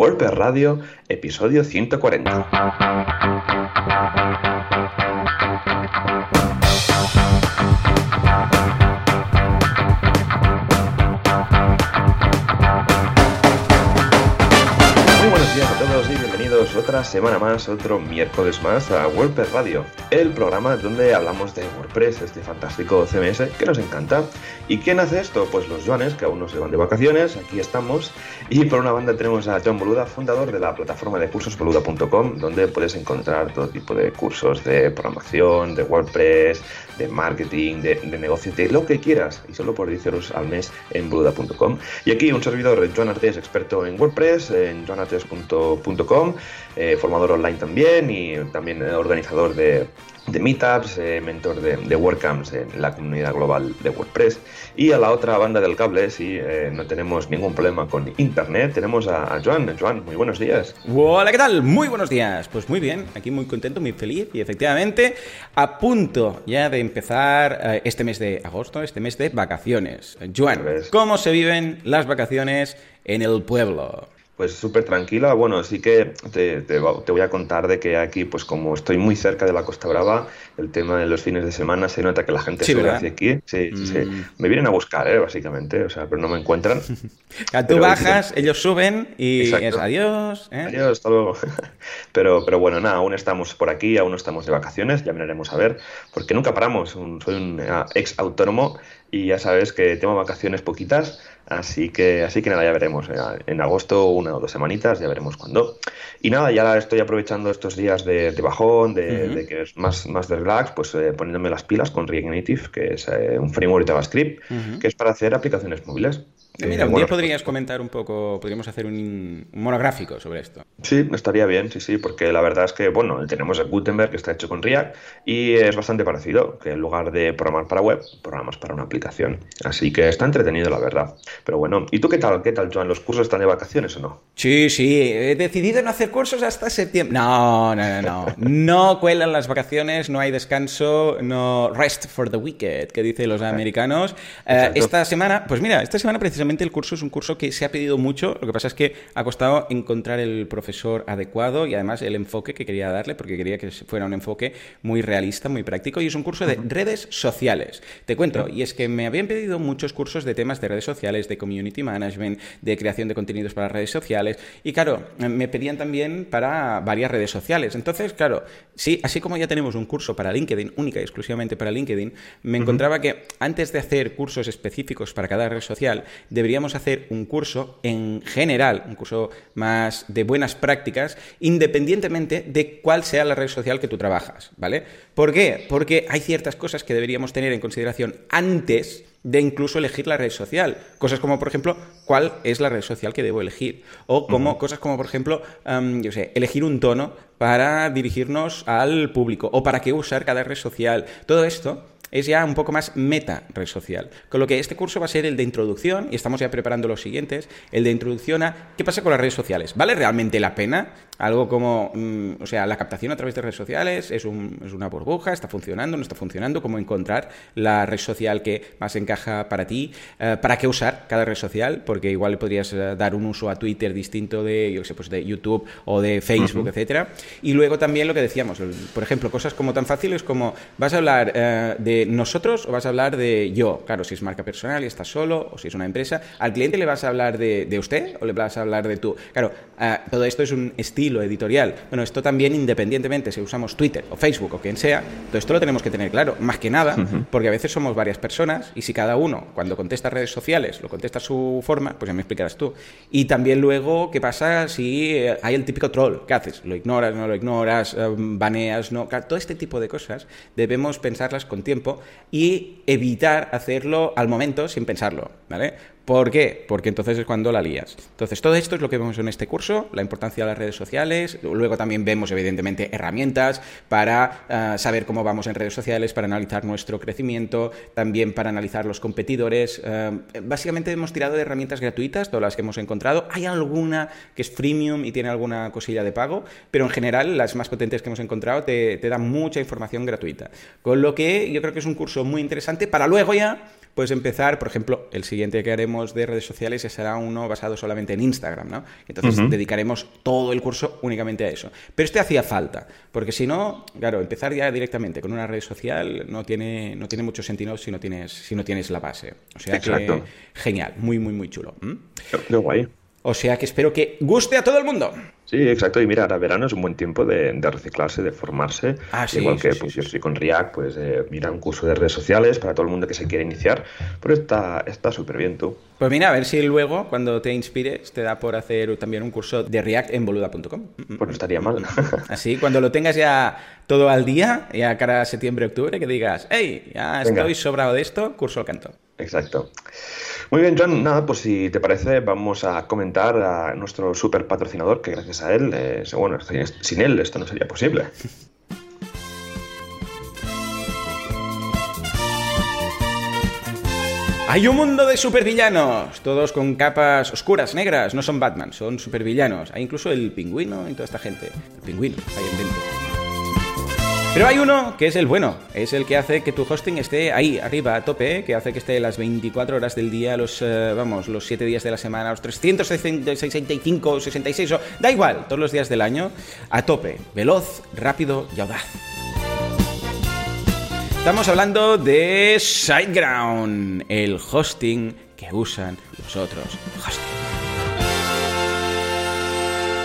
WordPress Radio, episodio 140. Otra semana más, otro miércoles más a WordPress Radio, el programa donde hablamos de WordPress, este fantástico CMS que nos encanta. ¿Y quién hace esto? Pues los Joanes, que aún no se van de vacaciones, aquí estamos. Y por una banda tenemos a John Boluda, fundador de la plataforma de cursos boluda.com, donde puedes encontrar todo tipo de cursos de programación, de WordPress, de marketing, de, negocio, de lo que quieras, y solo por 10 euros al mes en boluda.com. Y aquí un servidor, Joan Artes, experto en WordPress, en joanartes.com, eh, formador online también y también organizador de, de meetups, eh, mentor de, de WordCamps en la comunidad global de WordPress. Y a la otra banda del cable, si eh, no tenemos ningún problema con internet, tenemos a, Joan. Joan, muy buenos días. Hola, ¿qué tal? Muy buenos días. Pues muy bien, aquí muy contento, muy feliz y efectivamente a punto ya de empezar este mes de agosto, este mes de vacaciones. Joan, ¿cómo se viven las vacaciones en el pueblo? Pues súper tranquila. Bueno, sí que te, te, voy a contar de que aquí, pues como estoy muy cerca de la Costa Brava, el tema de los fines de semana se nota que la gente sí, sube hacia aquí. Sí, sí, mm. Me vienen a buscar, ¿eh? básicamente, o sea, pero no me encuentran. tú bajas, ellos suben y es adiós. ¿eh? Adiós, hasta luego. pero, pero bueno, nada, aún estamos por aquí, aún no estamos de vacaciones, ya miraremos a ver, porque nunca paramos. soy un eh, ex autónomo y ya sabes que tengo vacaciones poquitas Así que, así que nada, ya veremos. Eh, en agosto, una o dos semanitas, ya veremos cuándo. Y nada, ya estoy aprovechando estos días de, bajón, de, que es más, más de relax, pues eh, poniéndome las pilas con React Native, que es eh, un framework de JavaScript, que es para hacer aplicaciones móviles. Mira, un día podrías comentar un poco, podríamos hacer un, monográfico sobre esto. Sí, estaría bien, sí, sí, porque la verdad es que, bueno, tenemos el Gutenberg que está hecho con React y es bastante parecido, que en lugar de programar para web, programas para una aplicación. Así que está entretenido, la verdad. Pero bueno, ¿y tú qué tal? ¿Qué tal, Joan? ¿Los cursos están de vacaciones o no? Sí, sí, he decidido no hacer cursos hasta septiembre. No, no, no, no. No cuelan las vacaciones, no hay descanso, no rest for the wicked, que dicen los americanos. Eh, esta semana, pues mira, esta semana precisamente el curso es un curso que se ha pedido mucho, lo que pasa es que ha costado encontrar el profesor adecuado y además el enfoque que quería darle, porque quería que fuera un enfoque muy realista, muy práctico, y es un curso de redes sociales. Te cuento, y es que me habían pedido muchos cursos de temas de redes sociales, de community management, de creación de contenidos para redes sociales, y claro, me pedían también para varias redes sociales. Entonces, claro, sí, así como ya tenemos un curso para LinkedIn, única y exclusivamente para LinkedIn, me encontraba que antes de hacer cursos específicos para cada red social, deberíamos hacer un curso en general, un curso más de buenas prácticas, independientemente de cuál sea la red social que tú trabajas, ¿vale? ¿Por qué? Porque hay ciertas cosas que deberíamos tener en consideración antes de incluso elegir la red social. Cosas como, por ejemplo, cuál es la red social que debo elegir. O como, cosas como, por ejemplo, yo sé, elegir un tono para dirigirnos al público o para qué usar cada red social. Todo esto es ya un poco más meta red social. Con lo que este curso va a ser el de introducción, y estamos ya preparando los siguientes, el de introducción a qué pasa con las redes sociales. ¿Vale realmente la pena? Algo como, mm, o sea, la captación a través de redes sociales es, una burbuja, está funcionando, no está funcionando, cómo encontrar la red social que más encaja para ti, eh, para qué usar cada red social, porque igual le podrías eh, dar un uso a Twitter distinto de, yo sé, pues de YouTube o de Facebook, etcétera. Y luego también lo que decíamos, por ejemplo, cosas como tan fáciles como vas a hablar eh, de nosotros o vas a hablar de yo? Claro, si es marca personal y estás solo o si es una empresa, ¿al cliente le vas a hablar de, usted o le vas a hablar de tú? Claro, ah, todo esto es un estilo editorial. Bueno, esto también independientemente si usamos Twitter o Facebook o quien sea, todo esto lo tenemos que tener claro, más que nada, porque a veces somos varias personas y si cada uno cuando contesta redes sociales lo contesta a su forma, pues ya me explicarás tú. Y también luego, ¿qué pasa si eh, hay el típico troll? ¿Qué haces? ¿Lo ignoras, no lo ignoras? Eh, ¿Baneas, no? Todo este tipo de cosas debemos pensarlas con tiempo y evitar hacerlo al momento sin pensarlo, ¿vale? ¿Por qué? Porque entonces es cuando la lías. Entonces, todo esto es lo que vemos en este curso, la importancia de las redes sociales. Luego también vemos, evidentemente, herramientas para ah, saber cómo vamos en redes sociales, para analizar nuestro crecimiento, también para analizar los competidores. Ah, básicamente hemos tirado de herramientas gratuitas, todas las que hemos encontrado. Hay alguna que es freemium y tiene alguna cosilla de pago, pero en general las más potentes que hemos encontrado te, te dan mucha información gratuita. Con lo que yo creo que es un curso muy interesante para luego ya pues empezar, por ejemplo, el siguiente que haremos hablemos de redes sociales será uno basado solamente en Instagram, ¿no? Entonces dedicaremos todo el curso únicamente a eso. Pero este hacía falta, porque si no, claro, empezar ya directamente con una red social no tiene, no tiene mucho sentido si no tienes, si no tienes la base. O sea que genial, muy, muy, muy chulo. Qué guay. O sea que espero que guste a todo el mundo. Sí, exacto. Y mira, ahora verano es un buen tiempo de, reciclarse, de formarse. Ah, sí, Igual que pues, yo estoy con React, pues eh, mira un curso de redes sociales para todo el mundo que se quiere iniciar. Pero está súper bien tú. Pues mira, a ver si luego, cuando te inspires, te da por hacer también un curso de React en boluda.com. Pues no estaría mal. Así, cuando lo tengas ya todo al día, ya cara a septiembre, octubre, que digas, hey, ya estoy sobrado de esto, curso al canto. Exacto. Muy bien, John. Nada, pues si te parece, vamos a comentar a nuestro super patrocinador, que gracias a él, eh, bueno, sin él esto no sería posible. Hay un mundo de supervillanos, todos con capas oscuras, negras, no son Batman, son supervillanos. Hay incluso el pingüino y toda esta gente. El pingüino, ahí en dentro. Pero hay uno que es el bueno, es el que hace que tu hosting esté ahí, arriba, a tope, que hace que esté las 24 horas del día, los, eh, vamos, los 7 días de la semana, los 365, 66, o, da igual, todos los días del año, a tope, veloz, rápido y audaz. Estamos hablando de SiteGround, el hosting que usan los otros hostings.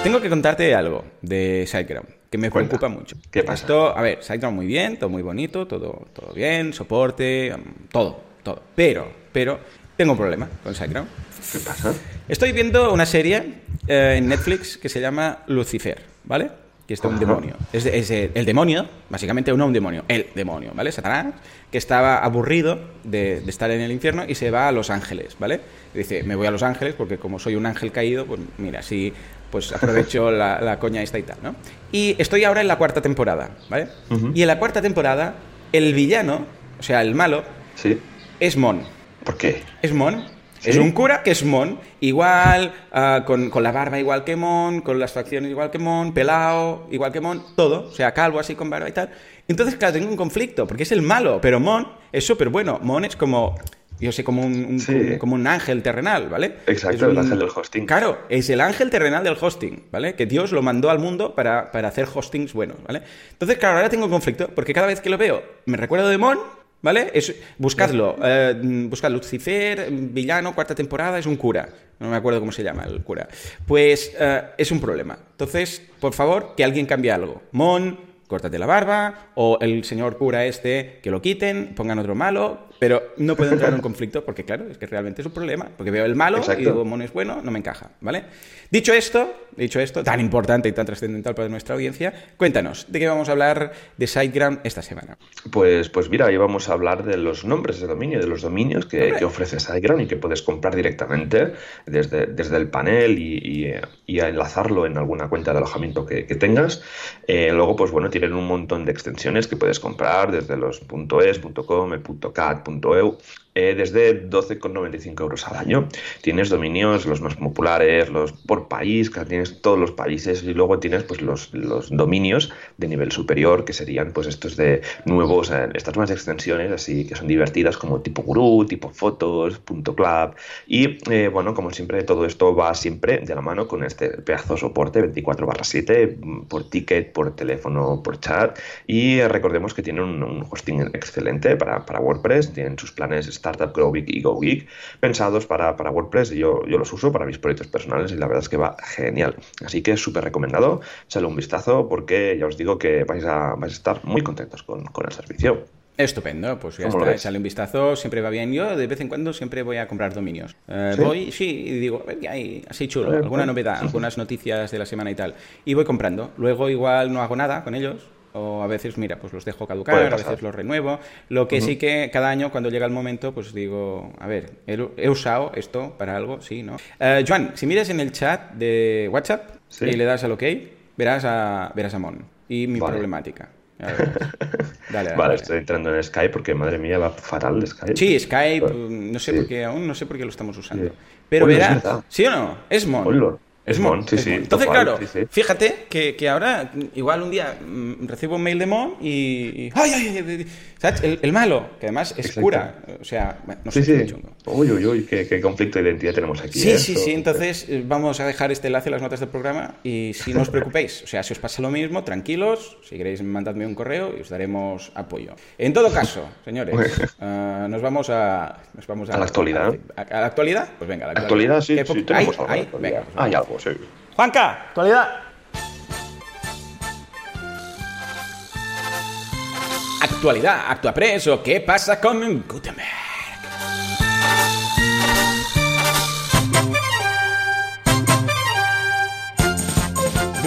Tengo que contarte algo de SiteGround que me preocupa mucho. ¿Qué pasa? Esto, a ver, SiteGround muy bien, todo muy bonito, todo, todo bien, soporte, mm, todo, todo. Pero, pero, tengo un problema con SiteGround. ¿Qué pasa? Estoy viendo una serie eh, en Netflix que se llama Lucifer, ¿vale? Que es de un demonio. Es, el demonio, básicamente no un demonio, el demonio, ¿vale? Satanás, que estaba aburrido de, de, estar en el infierno y se va a Los Ángeles, ¿vale? Y dice, me voy a Los Ángeles porque como soy un ángel caído, pues mira, si pues aprovecho la, coña esta y tal, ¿no? Y estoy ahora en la cuarta temporada, ¿vale? Y en la cuarta temporada, el villano, o sea, el malo, ¿Sí? es Mon. ¿Por qué? Es Mon. Es un cura que es Mon, igual, ah, con, la barba igual que Mon, con las facciones igual que Mon, pelado igual que Mon, todo, o sea, calvo así con barba y tal. Entonces, claro, tengo un conflicto, porque es el malo, pero Mon es súper bueno. Mon es como yo sé, como un, como un ángel terrenal, ¿vale? Exacto, el ángel del hosting. Claro, es el ángel terrenal del hosting, ¿vale? Que Dios lo mandó al mundo para, hacer hostings buenos, ¿vale? Entonces, claro, ahora tengo conflicto, porque cada vez que lo veo, me recuerdo de Mon, ¿vale? Es, buscadlo, eh, buscad Lucifer, villano, cuarta temporada, es un cura. No me acuerdo cómo se llama el cura. Pues eh, es un problema. Entonces, por favor, que alguien cambie algo. Mon, córtate la barba, o el señor cura este, que lo quiten, pongan otro malo, pero no puedo entrar en un conflicto porque, claro, es que realmente es un problema. Porque veo el malo y digo, mono es bueno, no me encaja, ¿vale? Dicho esto, dicho esto, tan importante y tan trascendental para nuestra audiencia, cuéntanos, ¿de qué vamos a hablar de SiteGround esta semana? Pues, pues mira, hoy vamos a hablar de los nombres de dominio, de los dominios que, ofrece SiteGround y que puedes comprar directamente desde, desde el panel y, y, enlazarlo en alguna cuenta de alojamiento que, tengas. Eh, luego, pues bueno, tienen un montón de extensiones que puedes comprar desde los .es, .com, .cat, .eu. eh, desde 12,95 euros al año. Tienes dominios, los más populares, los por país, que tienes todos los países, y luego tienes pues los, los dominios de nivel superior, que serían pues estos de nuevos, eh, estas nuevas extensiones, así que son divertidas, como tipo gurú, tipo fotos, punto club. Y eh, bueno, como siempre, todo esto va siempre de la mano con este pedazo de soporte 24 7 por ticket, por teléfono, por chat. Y recordemos que tienen un, hosting excelente para, para WordPress, tienen sus planes Startup Grow y Go pensados para, para WordPress y yo, yo, los uso para mis proyectos personales y la verdad es que va genial. Así que es súper recomendado, echale un vistazo porque ya os digo que vais a, vais a estar muy contentos con, con el servicio. Estupendo, pues ya está, sale un vistazo, siempre va bien. Yo de vez en cuando siempre voy a comprar dominios. Eh, voy, sí, y digo, hay así chulo, alguna novedad, algunas noticias de la semana y tal. Y voy comprando. Luego igual no hago nada con ellos, o a veces, mira, pues los dejo caducar, a veces los renuevo. Lo que sí que cada año, cuando llega el momento, pues digo, a ver, he, usado esto para algo, sí, ¿no? Uh, Joan, si miras en el chat de WhatsApp y le das al OK, verás a, verás a Mon y mi problemática. Dale, vale, estoy entrando en Skype porque madre mía va fatal Skype. Sí, Skype, no sé por qué, aún no sé por qué lo estamos usando. Pero verás, ¿sí o no? Es Mon. Es Mon, sí, sí. Entonces, claro, fíjate que, que, ahora, igual un día mm, recibo un mail de Mon y. ¡Ay, ay, ay! ¿Sabes? El, malo, que además es cura. O sea, no sé, sí, sí. Uy, uy, uy, qué, conflicto de identidad tenemos aquí. Sí, ¿eh? sí, sí. Entonces, eh, vamos a dejar este enlace en las notas del programa y si no os preocupéis, o sea, si os pasa lo mismo, tranquilos. Si queréis, mandadme un correo y os daremos apoyo. En todo caso, señores, uh, nos vamos a. Nos vamos a, la actualidad. A, la actualidad? Pues venga, a la actualidad. sí, sí, tenemos ¿Hay? Venga, pues Hay algo, sí. Juanca, actualidad. Actualidad, actua preso, ¿qué pasa con Gutenberg?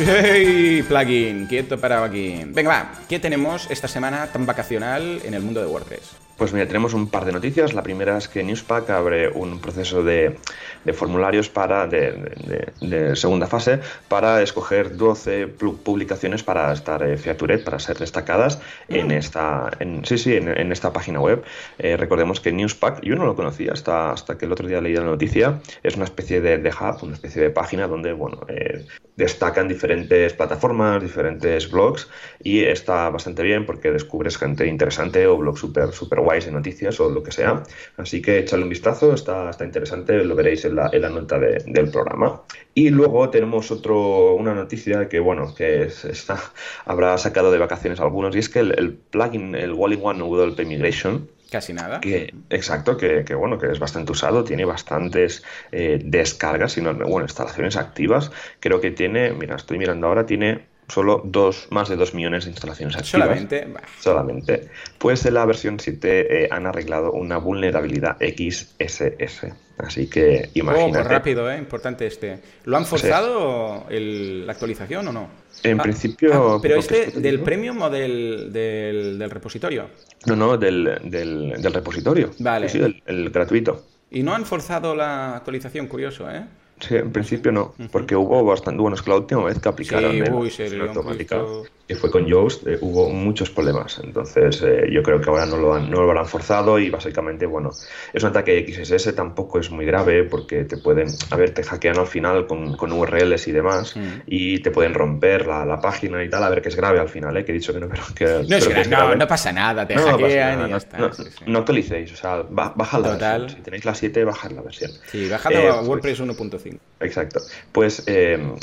¡Hey! Plugin, quieto para aquí. Venga, va, ¿qué tenemos esta semana tan vacacional en el mundo de WordPress? Pues mira, tenemos un par de noticias. La primera es que Newspack abre un proceso de, formularios para de, segunda fase para escoger 12 publicaciones para estar eh, para ser destacadas en mm. esta en, sí, sí, en, esta página web. Eh, recordemos que Newspack, yo no lo conocía hasta, hasta que el otro día leí la noticia, es una especie de, hub, una especie de página donde bueno, eh, destacan diferentes plataformas, diferentes blogs y está bastante bien porque descubres gente interesante o blogs súper super de noticias o lo que sea. Así que echadle un vistazo, está, está interesante, lo veréis en la, en la nota del programa. Y luego tenemos otro, una noticia que, bueno, que está, habrá sacado de vacaciones algunos, y es que el, plugin, el All-in-One WP Migration, Casi nada. Que, exacto, que, que, bueno, que es bastante usado, tiene bastantes eh, descargas, sino, bueno, instalaciones activas. Creo que tiene, mira, estoy mirando ahora, tiene solo dos, más de 2 millones de instalaciones activas. Solamente. Solamente. Pues en la versión 7 eh, han arreglado una vulnerabilidad XSS. Así que imagínate. Oh, pues rápido, ¿eh? Importante este. ¿Lo han forzado la actualización o no? En ah, principio. Ah, pero este del premium o del, del, repositorio? No, no, del, del, repositorio. Vale. Sí, el gratuito. Y no han forzado la actualización, curioso, ¿eh? Sí, en principio no, porque hubo bastante, bueno, es que la última vez que aplicaron sí, uy, automática, que fue con Yoast, eh, hubo muchos problemas. Entonces, eh, yo creo que ahora no lo, han, no lo habrán forzado y básicamente, bueno, es un ataque XSS, tampoco es muy grave porque te pueden, a ver, te hackean al final con, con URLs y demás y te pueden romper la, la, página y tal, a ver que es grave al final, ¿eh? que he dicho que no, pero que, no, no, pasa nada, te hackean y ya está. No, actualicéis, o sea, bajad la versión. Si tenéis la 7, bajad la versión. Sí, bajad a pues WordPress 1.5. Exacto. Pues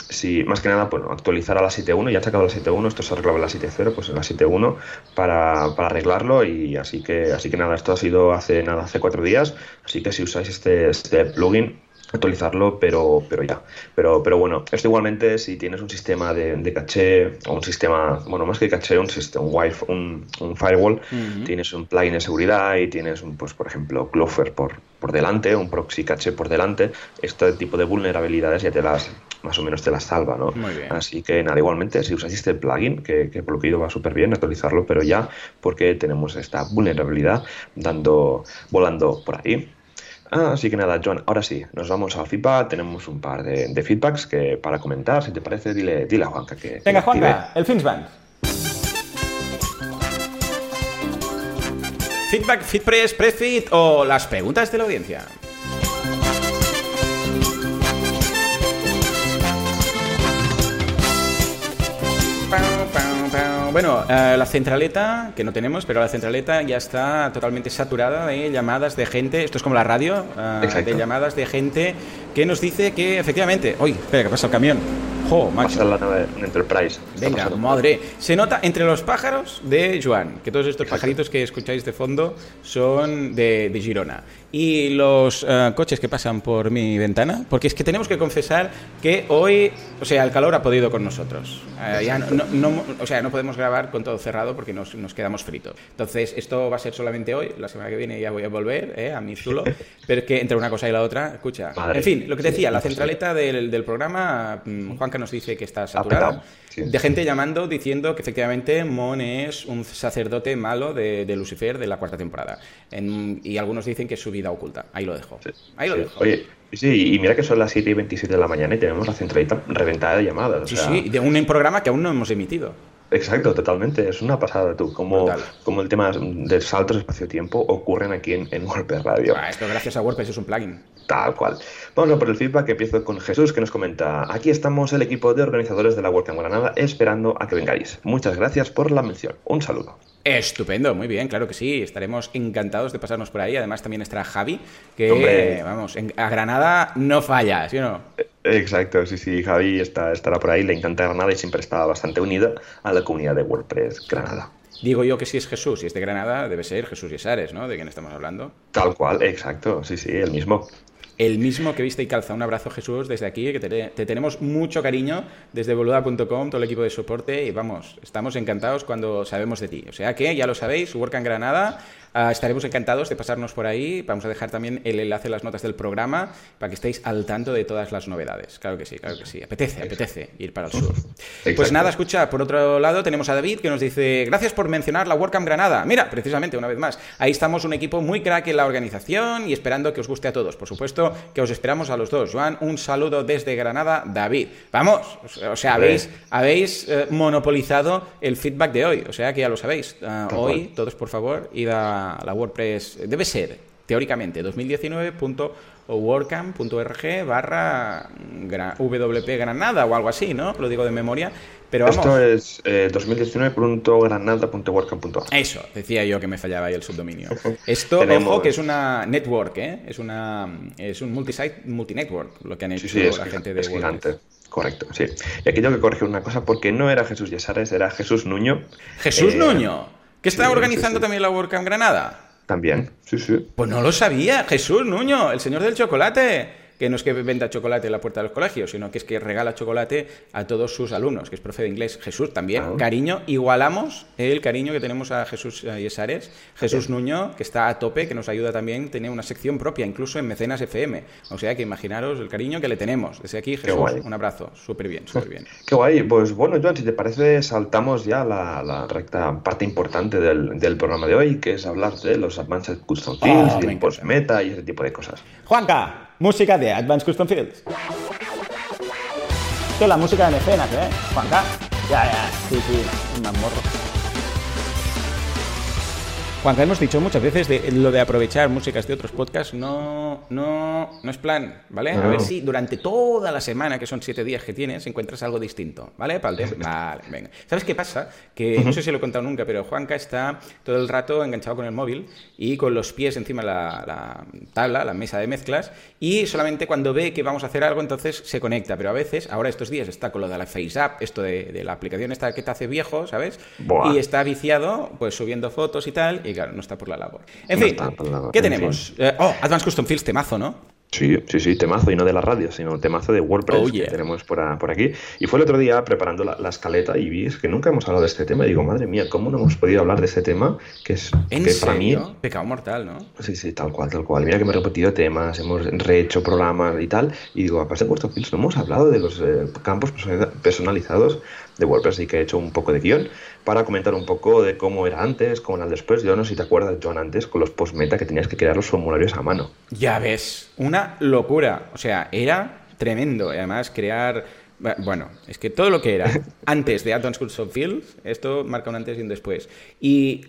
si más que nada, bueno, actualizar a la 7.1, ya han sacado la 7.1, esto se arreglaba en la 7.0, pues en la 7.1 para, para arreglarlo y así que así que nada, esto ha sido hace nada, hace cuatro días, así que si usáis este, este plugin actualizarlo, pero, pero ya. Pero, pero bueno, esto igualmente si tienes un sistema de, de caché o un sistema, bueno, más que caché, un, sistema, un, un, firewall, tienes un plugin de seguridad y tienes, un, pues por ejemplo, Clover por, por delante, un proxy caché por delante, este tipo de vulnerabilidades ya te las, más o menos te las salva, ¿no? Así que nada, igualmente, si usáis este plugin, que, que por lo que ido va súper bien actualizarlo, pero ya, porque tenemos esta vulnerabilidad dando, volando por ahí. Ah, así que nada, John, ahora sí, nos vamos al feedback. Tenemos un par de, feedbacks que para comentar, si te parece, dile, dile a Juanca que. Venga, Juanca, el Finsband. Feedback, Feedpress, Prefit o las preguntas de la audiencia. Bueno, eh, la centraleta, que no tenemos, pero la centraleta ya está totalmente saturada de llamadas de gente, esto es como la radio, eh, de llamadas de gente que nos dice que efectivamente, uy, espera, que pasa el camión. Jo, macho. la nave Enterprise. Venga, madre. Se nota entre los pájaros de Joan, que todos estos pajaritos que escucháis de fondo son de, de Girona y los eh, coches que pasan por mi ventana, porque es que tenemos que confesar que hoy, o sea, el calor ha podido con nosotros. Eh, ya no, o sea, no podemos grabar con todo cerrado porque nos, nos, quedamos fritos. Entonces, esto va a ser solamente hoy, la semana que viene ya voy a volver eh, a mi zulo, pero que entre una cosa y la otra, escucha. En fin, lo que decía, la centraleta del, del programa, mm, Juanca nos dice que está saturada de gente llamando diciendo que efectivamente Mon es un sacerdote malo de, Lucifer de la cuarta temporada. y algunos dicen que es su vida oculta. Ahí lo dejo. Ahí lo dejo. Oye, sí, y mira que son las 7 y 27 de la mañana y tenemos la centralita reventada de llamadas. sí, sí, de un programa que aún no hemos emitido. Exacto, totalmente. Es una pasada, tú. Como, como el tema de saltos espacio-tiempo ocurren aquí en, WordPress Radio. Ah, esto gracias a WordPress es un plugin. Tal cual. Vamos a por el feedback. Empiezo con Jesús que nos comenta: Aquí estamos, el equipo de organizadores de la WordCamp Granada, esperando a que vengáis. Muchas gracias por la mención. Un saludo. Estupendo, muy bien, claro que sí. Estaremos encantados de pasarnos por ahí. Además, también estará Javi, que, vamos, a Granada no falla, ¿sí o no? Exacto, sí, sí. Javi está, estará por ahí, le encanta Granada y siempre está bastante unido a la comunidad de WordPress Granada. Digo yo que si es Jesús, si es de Granada, debe ser Jesús Yesares, ¿no? ¿De quién estamos hablando? Tal cual, exacto, sí, sí, el mismo el mismo que viste y calza. Un abrazo, Jesús, desde aquí, que te, tenemos mucho cariño desde boluda.com, todo el equipo de soporte, y vamos, estamos encantados cuando sabemos de ti. O sea que, ya lo sabéis, Work en Granada, Ah, estaremos encantados de pasarnos por ahí. Vamos a dejar también el enlace en las notas del programa para que estéis al tanto de todas las novedades. Claro que sí, claro que sí. Apetece, apetece ir para el sur. Pues nada, escucha, por otro lado tenemos a David que nos dice, gracias por mencionar la WordCamp Granada. Mira, precisamente, una vez más, ahí estamos un equipo muy crack en la organización y esperando que os guste a todos. Por supuesto que os esperamos a los dos. Joan, un saludo desde Granada, David. Vamos, o sea, habéis, habéis eh, monopolizado el feedback de hoy, o sea que ya lo sabéis. Ah, hoy, todos por favor, id a la, WordPress, debe ser, teóricamente, 2019.wordcamp.org barra WP Granada o algo así, ¿no? Lo digo de memoria. Pero vamos. Esto es eh, 2019.granada.wordcamp.org. Eso, decía yo que me fallaba ahí el subdominio. Esto, ojo, que es una network, ¿eh? Es, una, es un multisite, multinetwork, lo que han hecho la gente de es gigante. Correcto, sí. Y aquí tengo que corregir una cosa porque no era Jesús Yesares, era Jesús Nuño. ¿Jesús eh, Nuño? ¿Que está organizando también la WordCamp Granada? También, sí, sí. Pues no lo sabía, Jesús Nuño, el señor del chocolate que no es que venda chocolate en la puerta de los colegios, sino que es que regala chocolate a todos sus alumnos, que es profe de inglés. Jesús también, ah. cariño, igualamos el cariño que tenemos a Jesús Yesares, Jesús Nuño, que está a tope, que nos ayuda también, tiene una sección propia, incluso en Mecenas FM. O sea que imaginaros el cariño que le tenemos. Desde aquí, Jesús, un abrazo. Súper bien, súper bien. Qué guay. Pues bueno, Joan, si te parece, saltamos ya la, la recta parte importante del, del, programa de hoy, que es hablar de los Advanced Custom Fields, oh, y post meta y ese tipo de cosas. Juanca, música de Advanced Custom Fields. Que la música de mecenas, ¿eh? Juanca. Ya, ya, sí, sí, un morro. Juan, hemos dicho muchas veces de lo de aprovechar músicas de otros podcasts, no, no, no es plan, ¿vale? A ver si durante toda la semana, que son siete días que tienes, encuentras algo distinto, ¿vale? Vale, venga. ¿Sabes qué pasa? Que no sé si lo he contado nunca, pero Juanca está todo el rato enganchado con el móvil y con los pies encima de la, tabla, la mesa de mezclas, y solamente cuando ve que vamos a hacer algo, entonces se conecta. Pero a veces, ahora estos días está con lo de la FaceApp, esto de, la aplicación esta que te hace viejo, ¿sabes? Y está viciado, pues subiendo fotos y tal, y claro, no está por la labor. En fin, ¿qué tenemos? Eh, oh, Advanced Custom Fields, temazo, ¿no? Sí, sí, sí, temazo, y no de la radio, sino temazo de WordPress oh, que tenemos por, aquí. Y fue el otro día preparando la, escaleta y vi que nunca hemos hablado de este tema. Y digo, madre mía, ¿cómo no hemos podido hablar de este tema? Que es ¿En que para mí. Pecado mortal, ¿no? Sí, sí, tal cual, tal cual. Mira que me he repetido temas, hemos rehecho programas y tal. Y digo, aparte de WordPress Fields, no hemos hablado de los eh, campos personalizados de WordPress, y que he hecho un poco de guion para comentar un poco de cómo era antes, cómo era después. Yo no sé si te acuerdas, John, antes con los post-meta que tenías que crear los formularios a mano. Ya ves, una locura. O sea, era tremendo. Además, crear bueno, es que todo lo que era antes de Advanced Custom Fields, esto marca un antes y un después. Y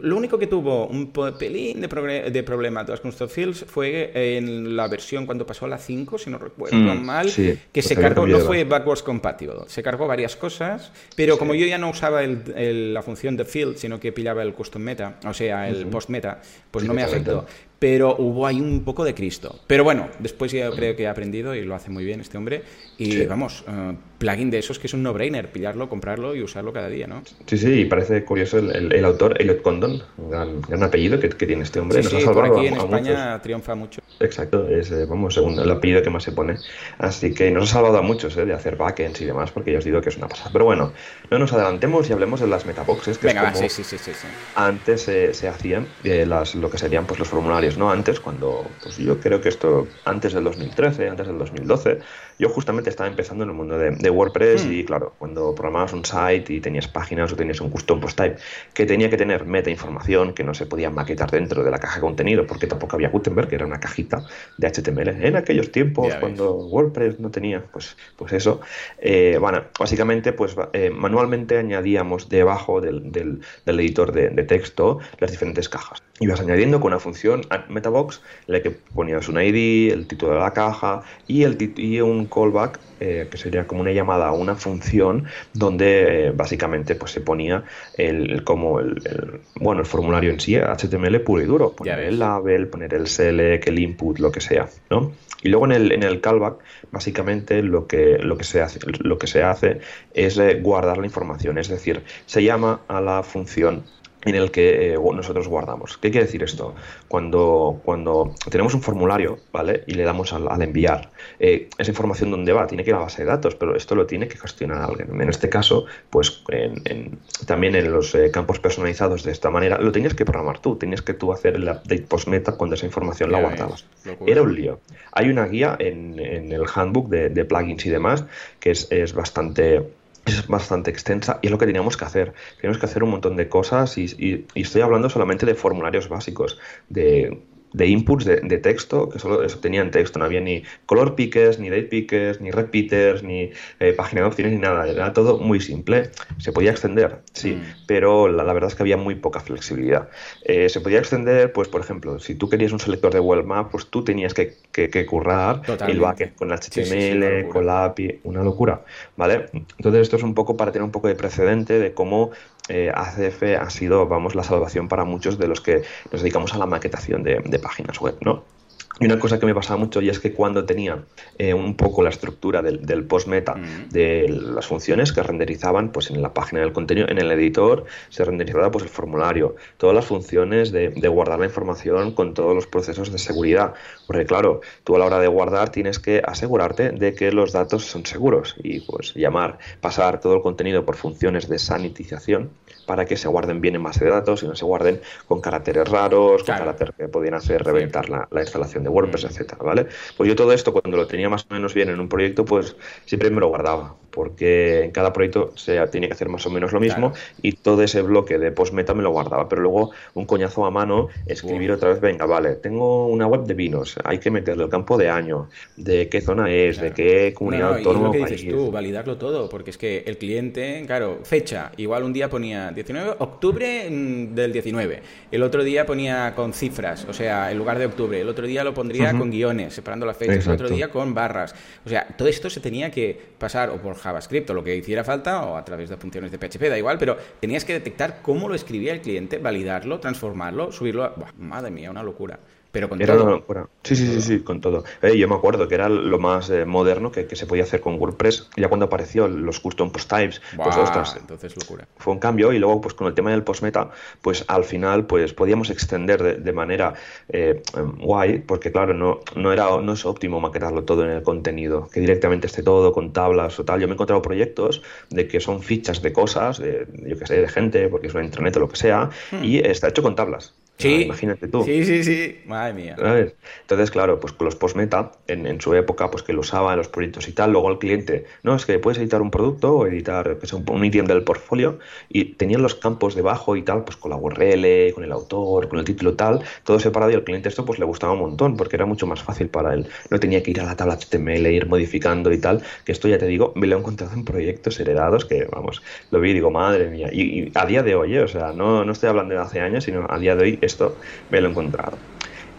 lo único que tuvo un pelín de, de problema Advanced Custom Fields fue en la versión cuando pasó a la 5, si no recuerdo mm, mal, que se cargó, no fue backwards compatible, se cargó varias cosas, pero como yo ya no usaba la función de field, sino que pillaba el custom meta, o sea, el post meta, pues no me afectó pero hubo ahí un poco de Cristo. Pero bueno, después ya creo que he aprendido y lo hace muy bien este hombre. Y vamos, uh, plugin de esos que es un no-brainer, pillarlo, comprarlo y usarlo cada día, ¿no? Sí, sí, y parece curioso el, el, autor, Elliot Condon, gran, gran apellido que, que, tiene este hombre. Sí, sí, por aquí en España triunfa mucho. Exacto, es, eh, vamos, según el apellido que más se pone. Así que nos ha salvado a muchos eh, de hacer backends y demás, porque ya os digo que es una pasada. Pero bueno, no nos adelantemos y hablemos de las metaboxes, que Venga, es como sí, sí, sí, sí, antes se hacían eh, las, lo que serían pues los formularios, ¿no? Antes, cuando, pues yo creo que esto, antes del 2013, antes del 2012, yo justamente estaba empezando en el mundo de, WordPress Hmm. y claro, cuando programabas un site y tenías páginas o tenías un custom post type que tenía que tener meta información que no se podía maquetar dentro de la caja de contenido porque tampoco había Gutenberg, que era una cajita de HTML. En aquellos tiempos, Ya ves. cuando WordPress no tenía, pues, pues eso. Eh, bueno, básicamente, pues eh, manualmente añadíamos debajo del, del- del editor de, de texto las diferentes cajas. Ibas añadiendo con una función metabox en la que ponías un ID, el título de la caja y, el y un callback eh, que sería como una llamada a una función donde eh, básicamente pues se ponía el, como el, el- bueno el formulario en sí HTML puro y duro. Poner el label poner el select el input lo que sea ¿no? y luego en el, en el callback básicamente lo que lo que se hace lo que se hace es eh, guardar la información. Es decir se llama a la función en el que eh, nosotros guardamos. ¿Qué quiere decir esto? Cuando, cuando tenemos un formulario, ¿vale? Y le damos al, al enviar, eh, esa información dónde va, tiene que ir a la base de datos, pero esto lo tiene que gestionar alguien. En este caso, pues en- en- también en los eh, campos personalizados de esta manera, lo tenías que programar tú, tenías que tú hacer el update post-meta cuando esa información la guardabas. Era un lío. Hay una guía en, en el handbook de, de plugins y demás que es, es bastante es bastante extensa y es lo que teníamos que hacer. Teníamos que hacer un montón de cosas y, y- y estoy hablando solamente de formularios básicos, de, de inputs de, de texto, que solo eso tenían texto, no había ni color pickers, ni date pickers, ni repeaters, ni eh, página de opciones, ni nada. Era todo muy simple. Se podía extender, sí, Mm. pero la, la verdad es que había muy poca flexibilidad. Eh, se podía extender, pues por ejemplo, si tú querías un selector de world map, pues tú tenías que, que- que currar el Totalmente. backend con el Sí, sí, sí, una HTML, con la API, una locura, ¿vale? Entonces esto es un poco para tener un poco de precedente de cómo eh, ACF ha sido, vamos, la salvación para muchos de los que nos dedicamos a la maquetación de, de páginas web, ¿no? Y una cosa que me pasaba mucho y es que cuando tenía eh, un poco la estructura del, del post-meta de las funciones que renderizaban pues en la página del contenido, en el editor se renderizaba pues el formulario, todas las funciones de, de guardar la información con todos los procesos de seguridad. Porque claro, tú a la hora de guardar tienes que asegurarte de que los datos son seguros y pues llamar, pasar todo el contenido por funciones de sanitización para que se guarden bien en base de datos y no se guarden con caracteres raros, Claro. con caracteres que podían hacer reventar la, la instalación de WordPress, etcétera, ¿vale? Pues yo todo esto cuando lo tenía más o menos bien en un proyecto, pues siempre me lo guardaba, porque en cada proyecto se tiene que hacer más o menos lo mismo Claro. y todo ese bloque de post-meta me lo guardaba, pero luego un coñazo a mano, escribir otra vez, venga, vale, tengo una web de vinos, hay que meterle el campo de año, de qué zona es, de qué comunidad No, no, y autónoma lo que país. dices tú, validarlo todo, porque es que el cliente, claro, fecha, igual un día ponía 19 octubre mm, del 19, el otro día ponía con cifras, o sea, en lugar de octubre, el otro día lo pondría con guiones, separando las fechas, Exacto. otro día con barras, o sea, todo esto se tenía que pasar o por JavaScript o lo que hiciera falta o a través de funciones de PHP, da igual, pero tenías que detectar cómo lo escribía el cliente, validarlo, transformarlo, subirlo, a... Buah, madre mía, una locura. Pero con Era todo. una locura. Sí, sí, sí, sí, con todo. Eh, yo me acuerdo que era lo más eh, moderno que, que se podía hacer con WordPress. Ya cuando apareció los custom post types, pues ostras, entonces locura. fue un cambio y luego pues con el tema del postmeta pues al final pues podíamos extender de, de manera eh, guay porque claro no, no era no es óptimo maquetarlo todo en el contenido que directamente esté todo con tablas o tal yo me he encontrado proyectos de que son fichas de cosas de, yo que sé de gente porque es una intranet o lo que sea y está hecho con tablas Sí. Ah, imagínate tú Sí, sí, sí. Madre mía. ¿Sabes? Entonces, claro, pues con los postmeta, en, en su época, pues que lo usaba en los proyectos y tal, luego el cliente, no, es que puedes editar un producto o editar que sea, un, un ítem del portfolio y tenían los campos debajo y tal, pues con la URL, con el autor, con el título tal, todo separado y al cliente esto pues le gustaba un montón porque era mucho más fácil para él. No tenía que ir a la tabla HTML, ir modificando y tal, que esto ya te digo, me lo he encontrado en proyectos heredados que, vamos, lo vi y digo, madre mía, y, y a día de hoy, ¿eh? o sea, no, no estoy hablando de hace años, sino a día de hoy esto me lo he encontrado.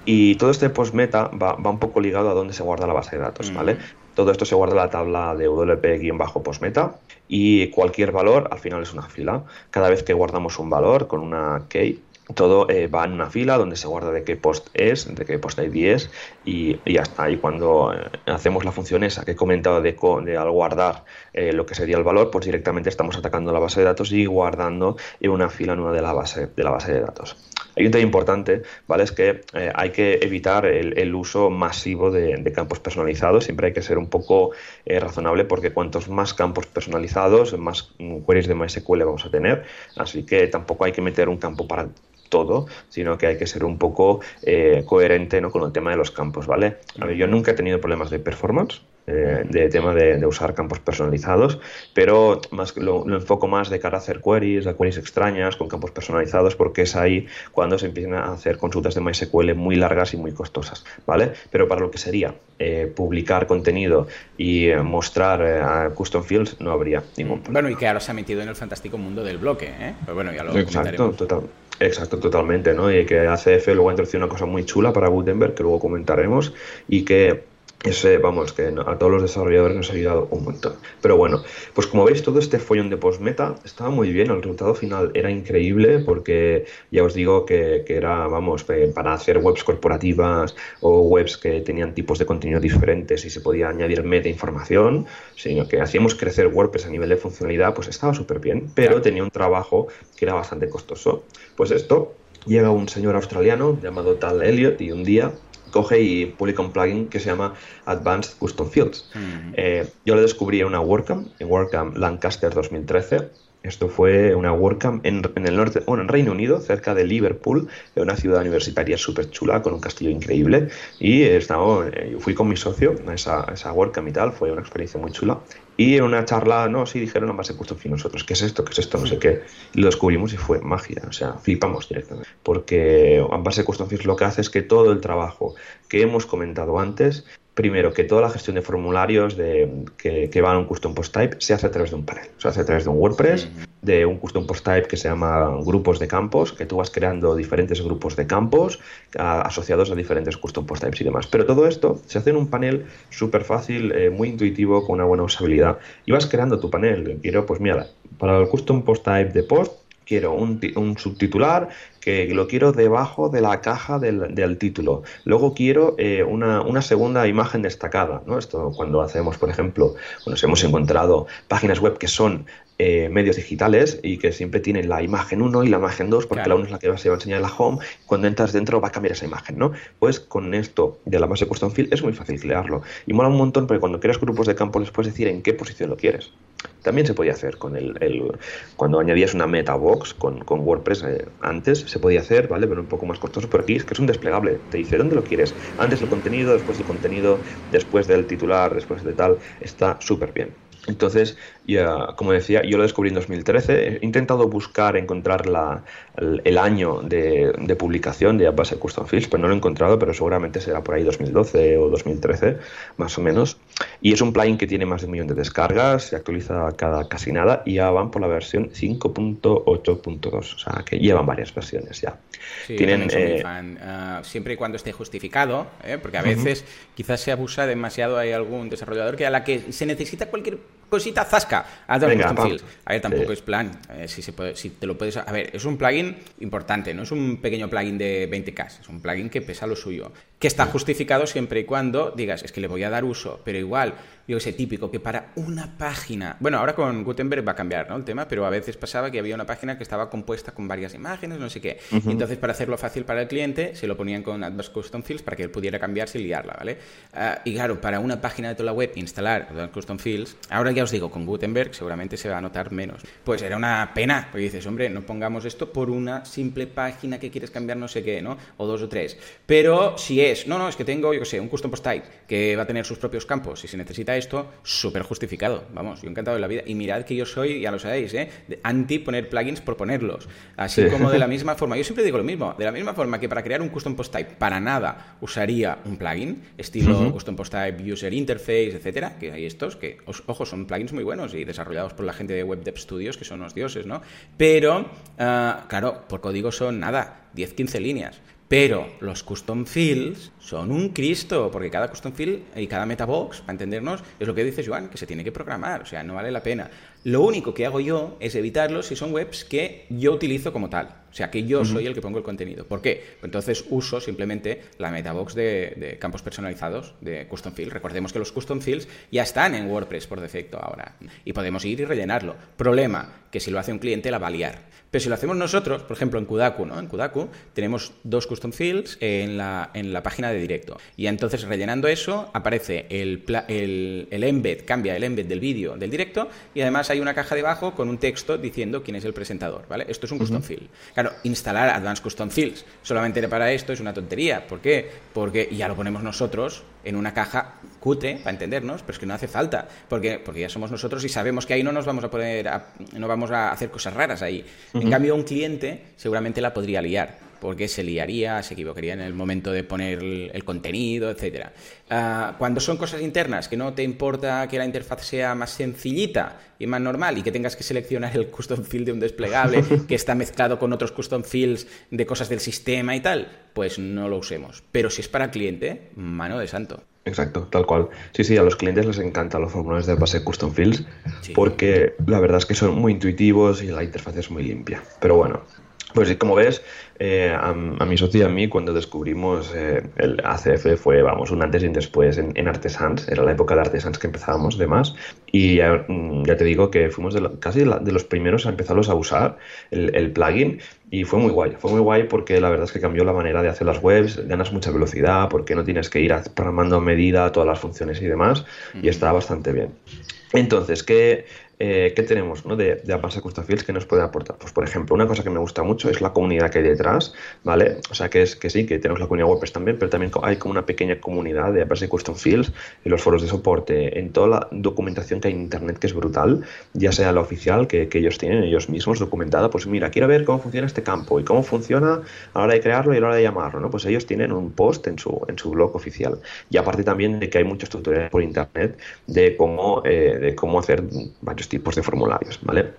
Y todo este postmeta va, va un poco ligado a dónde se guarda la base de datos, ¿vale? Mm. Todo esto se guarda en la tabla de WP-postmeta y cualquier valor al final es una fila. Cada vez que guardamos un valor con una key, todo eh, va en una fila donde se guarda de qué post es, de qué post ID es y, y ya está. Y cuando eh, hacemos la función esa que he comentado de, co- de al guardar eh, lo que sería el valor, pues directamente estamos atacando la base de datos y guardando en una fila nueva de la base de, la base de datos. Hay un tema importante, ¿vale? Es que eh, hay que evitar el, el uso masivo de, de campos personalizados. Siempre hay que ser un poco eh, razonable porque cuantos más campos personalizados, más queries de MySQL vamos a tener. Así que tampoco hay que meter un campo para todo, sino que hay que ser un poco eh, coherente ¿no? con el tema de los campos, ¿vale? A ver, yo nunca he tenido problemas de performance, eh, de tema de, usar campos personalizados, pero más lo, lo, enfoco más de cara a hacer queries, a queries extrañas con campos personalizados, porque es ahí cuando se empiezan a hacer consultas de MySQL muy largas y muy costosas, ¿vale? Pero para lo que sería eh, publicar contenido y eh, mostrar a custom fields no habría ningún problema. Bueno, y que ahora se ha metido en el fantástico mundo del bloque, ¿eh? Pues bueno, ya lo Exacto, total. Exacto, totalmente, ¿no? Y que ACF luego ha introducido una cosa muy chula para Gutenberg, que luego comentaremos, y que ese, vamos, que a todos los desarrolladores nos ha ayudado un montón. Pero bueno, pues como veis, todo este follón de postmeta estaba muy bien. El resultado final era increíble porque ya os digo que, que era, vamos, para hacer webs corporativas o webs que tenían tipos de contenido diferentes y se podía añadir meta información, sino que hacíamos crecer WordPress a nivel de funcionalidad, pues estaba súper bien, pero tenía un trabajo que era bastante costoso. Pues esto llega un señor australiano llamado Tal Elliot y un día coge y publica un plugin que se llama Advanced Custom Fields. Mm. Eh, yo lo descubrí en una WordCamp, en WordCamp Lancaster 2013. Esto fue una WordCamp en, en, el norte, bueno, en Reino Unido, cerca de Liverpool, una ciudad universitaria súper chula, con un castillo increíble. Y estaba, eh, yo fui con mi socio a esa, WordCamp y tal, fue una experiencia muy chula. Y en una charla, no, sí, dijeron a base de custom nosotros, ¿qué es esto? ¿Qué es esto? No sé qué. Lo descubrimos y fue magia, o sea, flipamos directamente. Porque base custom lo que hace es que todo el trabajo que hemos comentado antes primero, que toda la gestión de formularios de, que, que, van a un custom post type se hace a través de un panel. Se hace a través de un WordPress, de un custom post type que se llama grupos de campos, que tú vas creando diferentes grupos de campos asociados a diferentes custom post types y demás. Pero todo esto se hace en un panel súper fácil, eh, muy intuitivo, con una buena usabilidad. Y vas creando tu panel. Quiero, pues mira, para el custom post type de post, quiero un, un, subtitular que lo quiero debajo de la caja del, título. Luego quiero eh, una, segunda imagen destacada. ¿no? Esto cuando hacemos, por ejemplo, nos hemos encontrado páginas web que son eh, medios digitales y que siempre tienen la imagen 1 y la imagen 2, porque la 1 es la que se va a enseñar en la home. Cuando entras dentro va a cambiar esa imagen, ¿no? Pues con esto de la base custom field es muy fácil crearlo. Y mola un montón porque cuando creas grupos de campo les puedes decir en qué posición lo quieres. También se podía hacer con el, cuando añadías una meta box con, con WordPress eh, antes, se podía hacer, ¿vale? Pero un poco más costoso. Pero aquí es que es un desplegable. Te dice dónde lo quieres. Antes el contenido, después el contenido, después del titular, después de tal. Está súper bien. Entonces, ya, como decía, yo lo descubrí en 2013. He intentado buscar, encontrar la, el, año de, publicación de base Custom Fields, pero no lo he encontrado, pero seguramente será por ahí 2012 o 2013, más o menos. Y es un plugin que tiene más de un millón de descargas, se actualiza cada casi nada y ya van por la versión 5.8.2, o sea que llevan varias versiones ya. Tienen, eh, ah, siempre y cuando esté justificado, ¿eh? porque a veces quizás se abusa demasiado, hay algún desarrollador que a la que se necesita cualquier cosita zasca. A ver, tampoco es plan. Eh, si, se puede, si te lo puedes. A ver, es un plugin importante, no es un pequeño plugin de 20K, es un plugin que pesa lo suyo. Que está justificado siempre y cuando digas, es que le voy a dar uso, pero igual yo sé, típico, que para una página, bueno, ahora con Gutenberg va a cambiar ¿no? el tema, pero a veces pasaba que había una página que estaba compuesta con varias imágenes, no sé qué. y entonces, para hacerlo fácil para el cliente, se lo ponían con Advanced Custom Fields para que él pudiera cambiarse y liarla, ¿vale? Ah, y claro, para una página de toda la web, instalar Advanced Custom Fields, ahora ya os digo, con Gutenberg seguramente se va a notar menos. Pues era una pena, porque dices, hombre, no pongamos esto por una simple página que quieres cambiar no sé qué, ¿no? O dos o tres. Pero si es, no, no, es que tengo, yo qué sé, un Custom Post Type que va a tener sus propios campos y se necesita esto, súper justificado. Vamos, yo encantado de la vida. Y mirad que yo soy, ya lo sabéis, ¿eh? anti poner plugins por ponerlos. Así como de la misma forma, yo siempre digo lo mismo, de la misma forma que para crear un custom post type para nada usaría un plugin, estilo custom post type, user interface, etcétera, que hay estos que, ojo, son plugins muy buenos y desarrollados por la gente de Web Dev Studios, que son los dioses, ¿no? Pero, ah, claro, por código son nada, 10-15 líneas. Pero los custom fields son un Cristo, porque cada custom field y cada metabox, para entendernos, es lo que dice Joan, que se tiene que programar, o sea, no vale la pena. Lo único que hago yo es evitarlos si son webs que yo utilizo como tal, o sea, que yo soy el que pongo el contenido. ¿Por qué? Pues entonces uso simplemente la metabox de, de, campos personalizados de custom field. Recordemos que los custom fields ya están en WordPress por defecto ahora y podemos ir y rellenarlo. Problema, que si lo hace un cliente la va a liar. Pero si lo hacemos nosotros, por ejemplo en Kudaku, ¿no? En Kudaku tenemos dos custom fields en la, en la página de directo. Y entonces rellenando eso aparece el, el, el embed, cambia el embed del vídeo del directo y además hay hay una caja debajo con un texto diciendo quién es el presentador, ¿vale? Esto es un custom field. Claro, instalar Advanced Custom Fields solamente para esto es una tontería. ¿Por qué? Porque ya lo ponemos nosotros en una caja cute, para entendernos, pero es que no hace falta, porque, porque ya somos nosotros y sabemos que ahí no nos vamos a poder, no vamos a hacer cosas raras ahí. En cambio, un cliente seguramente la podría liar porque se liaría, se equivocaría en el momento de poner el, contenido, etc. Ah, cuando son cosas internas, que no te importa que la interfaz sea más sencillita y más normal y que tengas que seleccionar el custom field de un desplegable que está mezclado con otros custom fields de cosas del sistema y tal, pues no lo usemos. Pero si es para cliente, mano de santo. Exacto, tal cual. Sí, sí, a los clientes les encantan los formularios de base custom fields porque la verdad es que son muy intuitivos y la interfaz es muy limpia. Pero bueno, pues como ves, eh, a, mi socio y a mí cuando descubrimos eh, el ACF fue, vamos, un antes y un después en, Artesans, era la época de Artesans que empezábamos de más. Y ya, mm, te digo que fuimos casi de los primeros a empezarlos a usar el, plugin. Y fue muy guay, fue muy guay porque la verdad es que cambió la manera de hacer las webs, ganas mucha velocidad porque no tienes que ir programando a medida todas las funciones y demás. Y está bastante bien. Entonces, ¿qué, eh, ¿qué tenemos ¿no? de, de Custom Fields que nos puede aportar? Pues, por ejemplo, una cosa que me gusta mucho es la comunidad que hay detrás, ¿vale? O sea, que es que sí, que tenemos la comunidad WordPress también, pero también hay como una pequeña comunidad de Advanced Custom Fields en los foros de soporte, en toda la documentación que hay en Internet, que es brutal, ya sea la oficial que, que ellos tienen ellos mismos documentada, pues mira, quiero ver cómo funciona este campo y cómo funciona a la hora de crearlo y a la hora de llamarlo, ¿no? Pues ellos tienen un post en su, en su blog oficial. Y aparte también de que hay muchos tutoriales por Internet de cómo, eh, de cómo hacer varios tipos de formularios. ¿vale?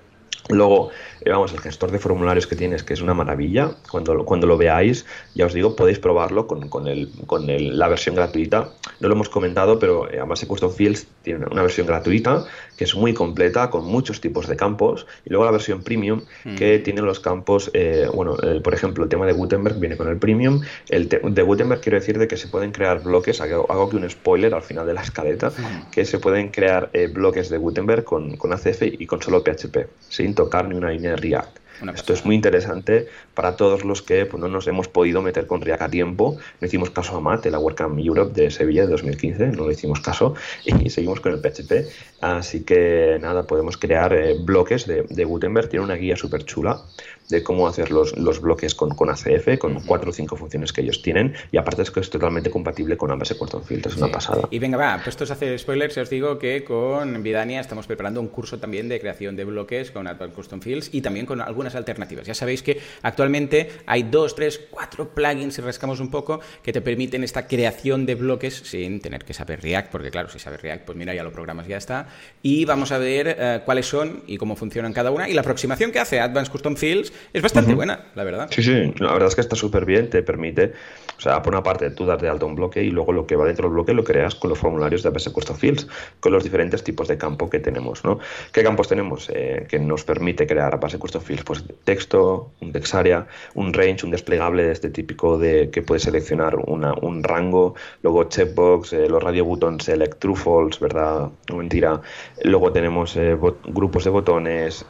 Luego, eh, vamos, el gestor de formularios que tienes, que es una maravilla. Cuando, cuando lo veáis, ya os digo, podéis probarlo con, con, el, con el, la versión gratuita. No lo hemos comentado, pero eh, además Custom Fields tiene una versión gratuita que es muy completa, con muchos tipos de campos. Y luego la versión premium, mm. que tiene los campos, eh, bueno, por ejemplo, el tema de Gutenberg viene con el premium. El de Gutenberg quiero decir de que se pueden crear bloques, hago, hago, aquí un spoiler al final de la escaleta, mm. que se pueden crear bloques de Gutenberg con, con ACF y con solo PHP, sin tocar ni una línea de React. Esto es muy interesante para todos los que pues, no nos hemos podido meter con React a tiempo. No hicimos caso a Matt, de la WordCamp Europe de Sevilla de 2015, no le hicimos caso y seguimos con el PHP. Así que nada, podemos crear eh, bloques de, de, Gutenberg. Tiene una guía súper chula de cómo hacer los, los bloques con, con, ACF, con cuatro o cinco funciones que ellos tienen. Y aparte es que es totalmente compatible con ambas Custom Fields, es una pasada. Y venga, va, puestos a hacer spoilers, os digo que con Vidania estamos preparando un curso también de creación de bloques con Advanced Custom Fields y también con algunas alternativas. Ya sabéis que actualmente hay dos, tres, cuatro plugins, si rascamos un poco, que te permiten esta creación de bloques sin tener que saber React, porque claro, si sabes React, pues mira, ya lo programas y ya está. Y vamos a ver eh, cuáles son y cómo funcionan cada una. Y la aproximación que hace Advanced Custom Fields es bastante buena, la verdad. Sí, sí, la verdad es que está súper bien, te permite, o sea, por una parte tú das de alto un bloque y luego lo que va dentro del bloque lo creas con los formularios de APS Custom Fields, con los diferentes tipos de campo que tenemos, ¿no? ¿Qué campos tenemos eh, que nos permite crear APS Custom Fields? Pues texto, un text area, un range, un desplegable de este típico de que puedes seleccionar una, un rango, luego checkbox, eh, los radio buttons select true false, ¿verdad? No mentira. Luego tenemos eh, grupos de botones,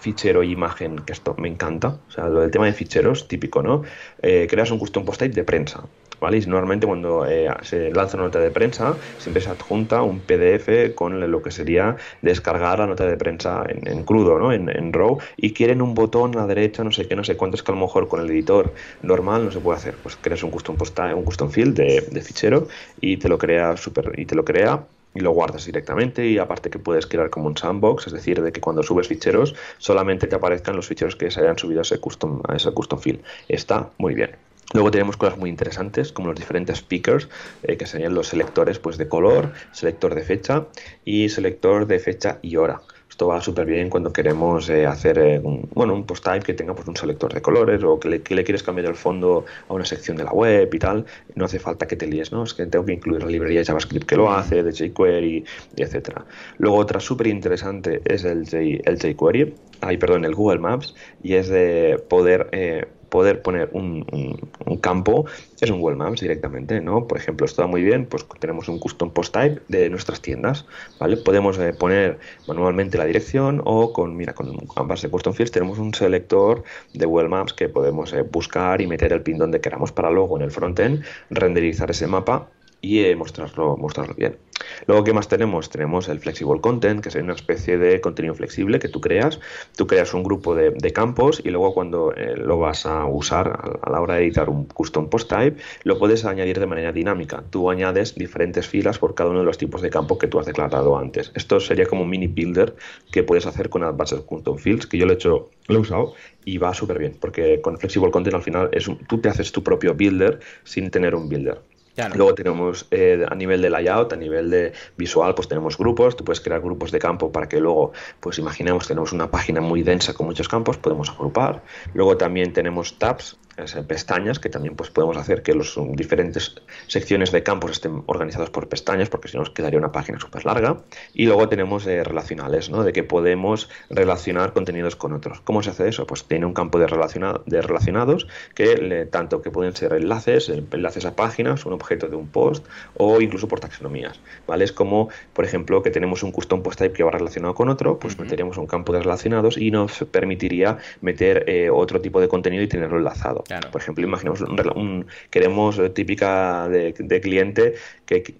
fichero y imagen, que esto me encanta. O sea, lo del tema de ficheros, típico, ¿no? Eh, creas un custom post type de prensa. ¿Vale? Y normalmente cuando eh, se lanza una nota de prensa, siempre se adjunta un PDF con lo que sería descargar la nota de prensa en, crudo, ¿no? En, en, RAW, y quieren un botón a la derecha, no sé qué, no sé cuánto, es que a lo mejor con el editor normal no se puede hacer. Pues creas un custom post un custom field de, de fichero y te lo crea super, y te lo crea y lo guardas directamente y aparte que puedes crear como un sandbox, es decir, de que cuando subes ficheros solamente te aparezcan los ficheros que se hayan subido a ese custom, a ese custom field. Está muy bien. Luego tenemos cosas muy interesantes como los diferentes speakers, eh, que serían los selectores pues, de color, selector de fecha y selector de fecha y hora. Esto va súper bien cuando queremos eh, hacer eh, un, bueno, un post type que tenga pues, un selector de colores o que le, quieres cambiar el fondo a una sección de la web y tal. No hace falta que te líes, ¿no? Es que tengo que incluir la librería de JavaScript que lo hace, de jQuery, y etcétera. Luego otra súper interesante es el, J, el jQuery, ay, perdón, el Google Maps, y es de poder eh, poder poner un, campo es un Google Maps directamente, ¿no? Por ejemplo, esto va muy bien, pues tenemos un custom post type de nuestras tiendas, ¿vale? Podemos eh, poner manualmente la dirección o con, mira, con ambas de custom fields tenemos un selector de Google Maps que podemos eh, buscar y meter el pin donde queramos para luego en el frontend renderizar ese mapa y eh, mostrarlo, mostrarlo bien. Luego, ¿qué más tenemos? Tenemos el Flexible Content, que es una especie de contenido flexible que tú creas. Tú creas un grupo de, campos y luego cuando eh, lo vas a usar a, la hora de editar un custom post type, lo puedes añadir de manera dinámica. Tú añades diferentes filas por cada uno de los tipos de campos que tú has declarado antes. Esto sería como un mini builder que puedes hacer con Advanced Custom Fields, que yo lo he hecho, lo he usado y va súper bien, porque con Flexible Content al final es tú te haces tu propio builder sin tener un builder. Luego tenemos eh, a nivel de layout, a nivel de visual, pues tenemos grupos, tú puedes crear grupos de campo para que luego, pues imaginemos, tenemos una página muy densa con muchos campos, podemos agrupar. Luego también tenemos tabs, pestañas que también pues, podemos hacer que las diferentes secciones de campos estén organizados por pestañas, porque si no nos quedaría una página súper larga. Y luego tenemos eh, relacionales, ¿no? de que podemos relacionar contenidos con otros. ¿Cómo se hace eso? Pues tiene un campo de, de relacionados que tanto que pueden ser enlaces, enlaces a páginas, un objeto de un post o incluso por taxonomías. ¿vale? Es como, por ejemplo, que tenemos un custom post type que va relacionado con otro, pues meteríamos un campo de relacionados y nos permitiría meter eh, otro tipo de contenido y tenerlo enlazado. Por ejemplo, imaginemos un, queremos eh, típica de, cliente que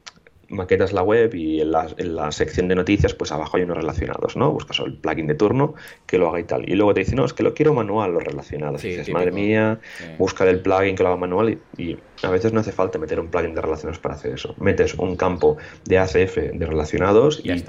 maquetas la web y en la, sección de noticias, pues abajo hay unos relacionados, ¿no? Buscas el plugin de turno que lo haga y tal. Y luego te dice, no, es que lo quiero manual, los relacionados. y dices, madre mía, buscar el plugin que lo haga manual y, a veces no hace falta meter un plugin de relacionados para hacer eso. Metes un campo de ACF de relacionados y,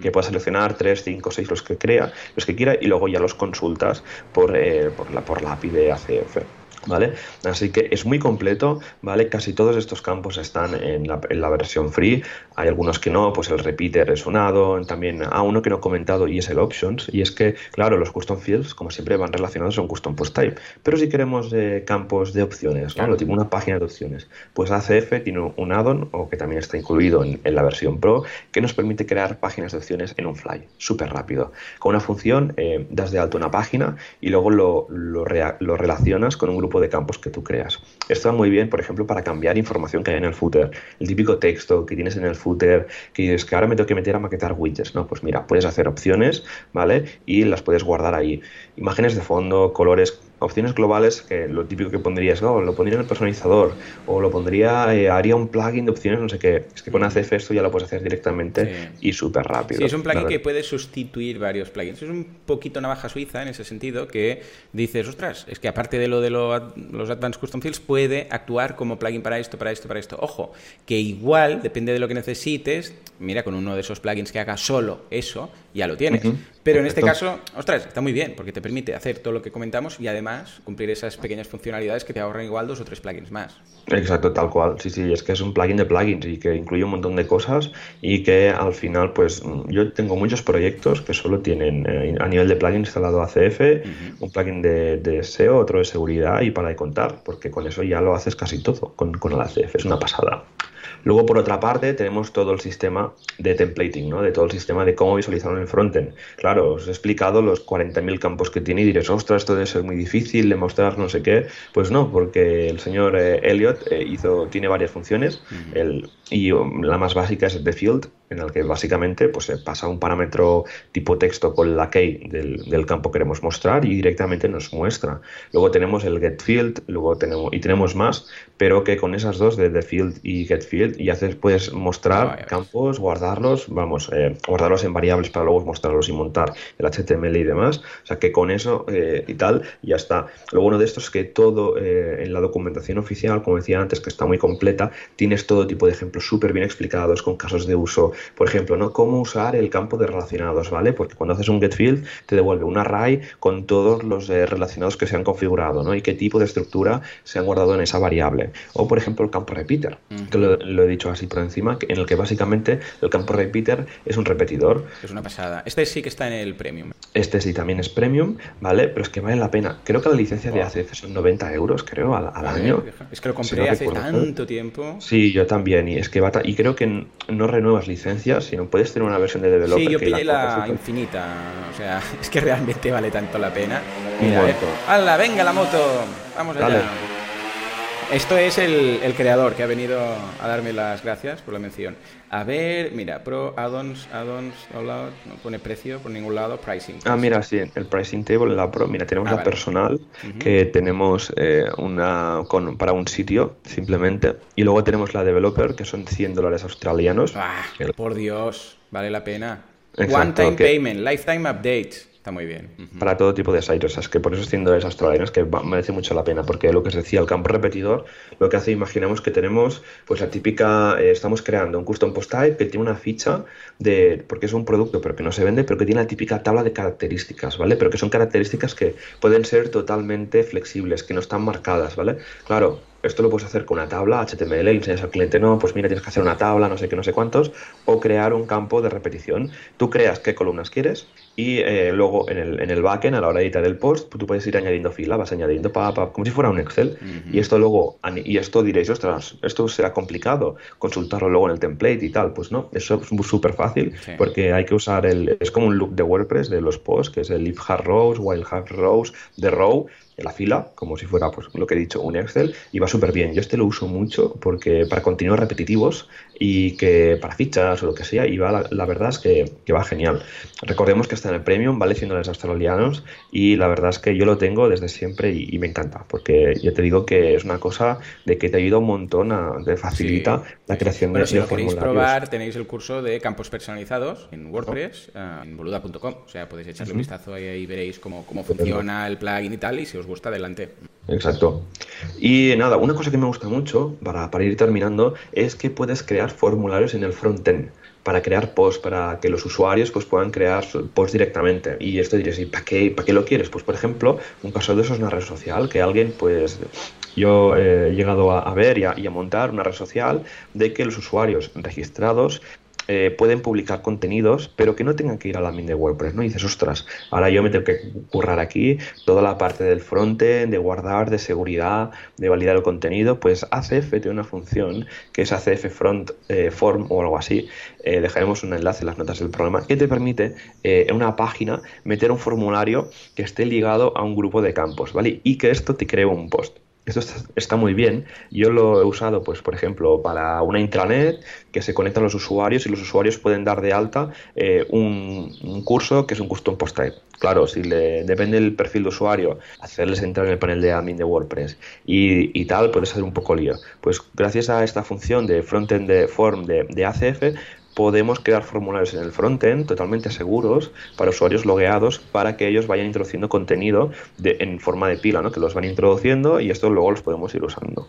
que puedas seleccionar 3, 5, 6, los que crea, los que quiera, y luego ya los consultas por, eh, por, la, por la API de ACF. ¿Vale? Así que es muy completo, ¿vale? Casi todos estos campos están en la, en la, versión free, hay algunos que no, pues el repeater es un add también a uno que no he comentado y es el options, y es que, claro, los custom fields, como siempre, van relacionados a un custom post type, pero si queremos eh, campos de opciones, ¿no? Lo tipo una página de opciones, pues ACF tiene un add-on, o que también está incluido en, la versión pro, que nos permite crear páginas de opciones en un fly, súper rápido. Con una función, eh, das de alto una página y luego lo, lo, lo relacionas con un grupo de campos que tú creas. Esto va muy bien, por ejemplo, para cambiar información que hay en el footer. El típico texto que tienes en el footer que dices que ahora me tengo que meter a maquetar widgets. No, pues mira, puedes hacer opciones, ¿vale? Y las puedes guardar ahí. Imágenes de fondo, colores, opciones globales, que lo típico que pondrías, no, lo pondría en el personalizador, o lo pondría, eh, haría un plugin de opciones, no sé qué. Es que con ACF esto ya lo puedes hacer directamente y súper rápido. Sí, es un plugin que puede sustituir varios plugins. Es un poquito navaja suiza en ese sentido, que dices, ostras, es que aparte de lo de los Advanced Custom Fields, puede actuar como plugin para esto, para esto, para esto. Ojo, que igual, depende de lo que necesites, mira, con uno de esos plugins que haga solo eso, ya lo tienes. Pero en este caso, ostras, está muy bien, porque te permite hacer todo lo que comentamos y además cumplir esas pequeñas funcionalidades que te ahorran igual dos o tres plugins más. Exacto, tal cual. Sí, sí, es que es un plugin de plugins y que incluye un montón de cosas y que al final, pues yo tengo muchos proyectos que solo tienen eh, a nivel de plugin instalado ACF, un plugin de, SEO, otro de seguridad y para de contar, porque con eso ya lo haces casi todo con, con el ACF, es una pasada. Luego, por otra parte, tenemos todo el sistema de templating, ¿no? de todo el sistema de cómo visualizarlo en el frontend. Claro, os he explicado los 40.000 campos que tiene y diréis, ostras, esto debe ser muy difícil de mostrar no sé qué. Pues no, porque el señor eh, Elliot eh, hizo, tiene varias funciones el, y um, la más básica es el the field, en el que básicamente pues, se pasa un parámetro tipo texto con la key del, del, campo que queremos mostrar y directamente nos muestra. Luego tenemos el get field, luego tenemos, y tenemos más, pero que con esas dos de the field y get field y haces, puedes mostrar campos, guardarlos, vamos, eh, guardarlos en variables para luego mostrarlos y montar el HTML y demás. O sea que con eso eh, y tal ya está. Lo bueno de esto es que todo eh, en la documentación oficial, como decía antes, que está muy completa, tienes todo tipo de ejemplos súper bien explicados con casos de uso por ejemplo, ¿no? Cómo usar el campo de relacionados, ¿vale? Porque cuando haces un get field te devuelve un array con todos los eh, relacionados que se han configurado, ¿no? Y qué tipo de estructura se han guardado en esa variable. O, por ejemplo, el campo repeater, que lo, he dicho así por encima, en el que básicamente el campo repeater es un repetidor. Es una pasada. Este sí que está en el premium. Este sí también es premium, ¿vale? Pero es que vale la pena. Creo que la licencia de ACF son 90 euros, creo, al, año. Es que lo compré hace tanto tiempo. Sí, yo también. Y es que va y creo que no renuevas licencia si no puedes tener una versión de developer. Sí, yo pillé la, infinita. O sea, es que realmente vale tanto la pena. Mira, eh. ¡Hala, venga la moto! Vamos allá. Esto es el, el, creador que ha venido a darme las gracias por la mención. A ver, mira, Pro, add-ons, add-ons, no pone precio por ningún lado, pricing. Ah, mira, sí, el pricing table en la Pro, mira, tenemos ah, la personal, que tenemos eh, una con, para un sitio, simplemente, y luego tenemos la developer, que son 100 dólares australianos. Ah, por Dios, vale la pena. One-time payment, lifetime update. Está muy bien. Para todo tipo de sites, es que por eso 100 dólares australianos que merece mucho la pena, porque lo que os decía, el campo repetidor, lo que hace, imaginemos que tenemos, pues la típica, eh, estamos creando un custom post type que tiene una ficha de, porque es un producto, pero que no se vende, pero que tiene la típica tabla de características, ¿vale? Pero que son características que pueden ser totalmente flexibles, que no están marcadas, ¿vale? Claro, esto lo puedes hacer con una tabla HTML, le enseñas al cliente, no, pues mira, tienes que hacer una tabla, no sé qué, no sé cuántos, o crear un campo de repetición. Tú creas qué columnas quieres y eh, luego en el, en el backend, a la hora de editar el post, tú puedes ir añadiendo fila, vas añadiendo pa, pa, como si fuera un Excel. Y esto luego, y esto diréis, ostras, esto será complicado, consultarlo luego en el template y tal. Pues no, eso es súper fácil porque hay que usar el, es como un look de WordPress de los posts, que es el if have rows, while have rows, the row, la fila, como si fuera pues lo que he dicho, un Excel, y va súper bien. Yo este lo uso mucho porque para contenidos repetitivos y que para fichas o lo que sea, y va, la, verdad es que, va genial. Recordemos que está en el Premium, vale 100 dólares australianos, y la verdad es que yo lo tengo desde siempre y, me encanta, porque yo te digo que es una cosa de que te ayuda un montón, a, te facilita la creación de, si lo queréis probar, tenéis el curso de campos personalizados en WordPress, eh, en boluda.com, o sea, podéis echarle un vistazo ahí y veréis cómo, cómo funciona el plugin y tal, y si os gusta, adelante. Exacto. Y nada, una cosa que me gusta mucho, para, para ir terminando, es que puedes crear formularios en el frontend para crear posts, para que los usuarios pues, puedan crear posts directamente. Y esto diréis, ¿y para qué, para qué lo quieres? Pues, por ejemplo, un caso de eso es una red social, que alguien, pues, yo he llegado a, ver y a, montar una red social de que los usuarios registrados eh, pueden publicar contenidos, pero que no tengan que ir a la min de WordPress, ¿no? Y dices, ostras, ahora yo me tengo que currar aquí toda la parte del frontend, de guardar, de seguridad, de validar el contenido, pues ACF tiene una función que es ACF Front eh, Form o algo así. Eh, dejaremos un enlace en las notas del programa que te permite en una página meter un formulario que esté ligado a un grupo de campos, ¿vale? Y que esto te cree un post. Esto está, muy bien. Yo lo he usado, pues, por ejemplo, para una intranet que se conectan los usuarios y los usuarios pueden dar de alta eh, un, curso que es un custom post type. Claro, si le depende del perfil de usuario, hacerles entrar en el panel de admin de WordPress y, tal, puede ser un poco lío. Pues gracias a esta función de frontend de form de, de ACF, podemos crear formularios en el frontend totalmente seguros para usuarios logueados para que ellos vayan introduciendo contenido en forma de pila, ¿no? que los van introduciendo y esto luego los podemos ir usando.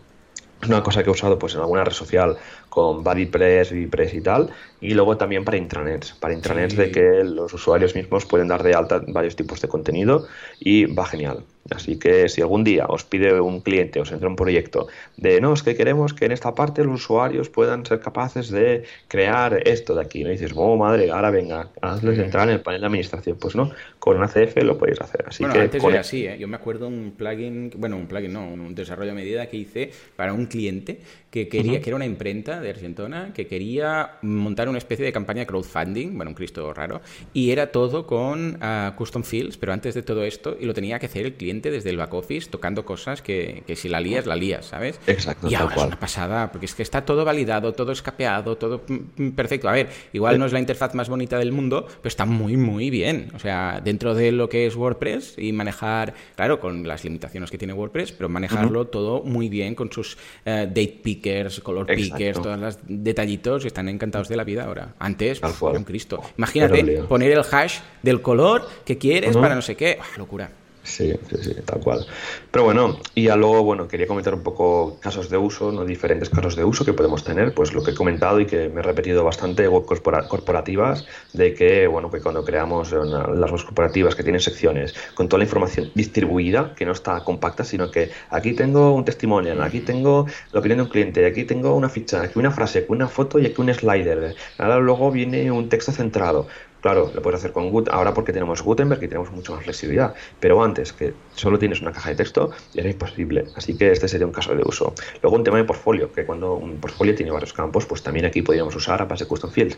Es una cosa que he usado pues en alguna red social con BuddyPress, VPress y tal, y luego también para intranets, para intranets de que los usuarios mismos pueden dar de alta varios tipos de contenido y va genial. Así que si algún día os pide un cliente, os entra un proyecto de no, es que queremos que en esta parte los usuarios puedan ser capaces de crear esto de aquí, ¿no? Y dices, oh madre, ahora venga, hazles entrar en el panel de administración. Pues no, con ACF lo podéis hacer. Así bueno, que antes era así, ¿eh? yo me acuerdo un plugin, bueno, un plugin no, un desarrollo a medida que hice para un cliente que quería, que era una imprenta de Argentona, que quería montar una especie de campaña crowdfunding, bueno, un Cristo raro, y era todo con ah, custom fields, pero antes de todo esto, y lo tenía que hacer el cliente desde el back office, tocando cosas que, que si la lías, la lías, ¿sabes? Exacto. Y ahora es una pasada, porque es que está todo validado, todo escapeado, todo mm, mm, perfecto. A ver, igual no es la interfaz más bonita del mundo, pero está muy, muy bien. O sea, dentro de lo que es WordPress y manejar, claro, con las limitaciones que tiene WordPress, pero manejarlo todo muy bien con sus uh, date pick color pickers, todos los detallitos, están encantados de la vida ahora. Antes, un Cristo. Imagínate poner el hash del color que quieres para no sé qué. locura. Sí, sí, sí, tal cual. Pero bueno, y ya luego, bueno, quería comentar un poco casos de uso, ¿no? diferentes casos de uso que podemos tener, pues lo que he comentado y que me he repetido bastante, web corporativas, de que, bueno, que cuando creamos las web corporativas que tienen secciones con toda la información distribuida, que no está compacta, sino que aquí tengo un testimonio, aquí tengo la opinión de un cliente, aquí tengo una ficha, aquí una frase, aquí una foto y aquí un slider. Luego viene un texto centrado Claro, lo puedes hacer con Gut, ahora porque tenemos Gutenberg y tenemos mucho más flexibilidad, pero antes que solo tienes una caja de texto, era imposible, así que este sería un caso de uso. Luego un tema de portfolio, que cuando un portfolio tiene varios campos, pues también aquí podríamos usar a base de custom fields.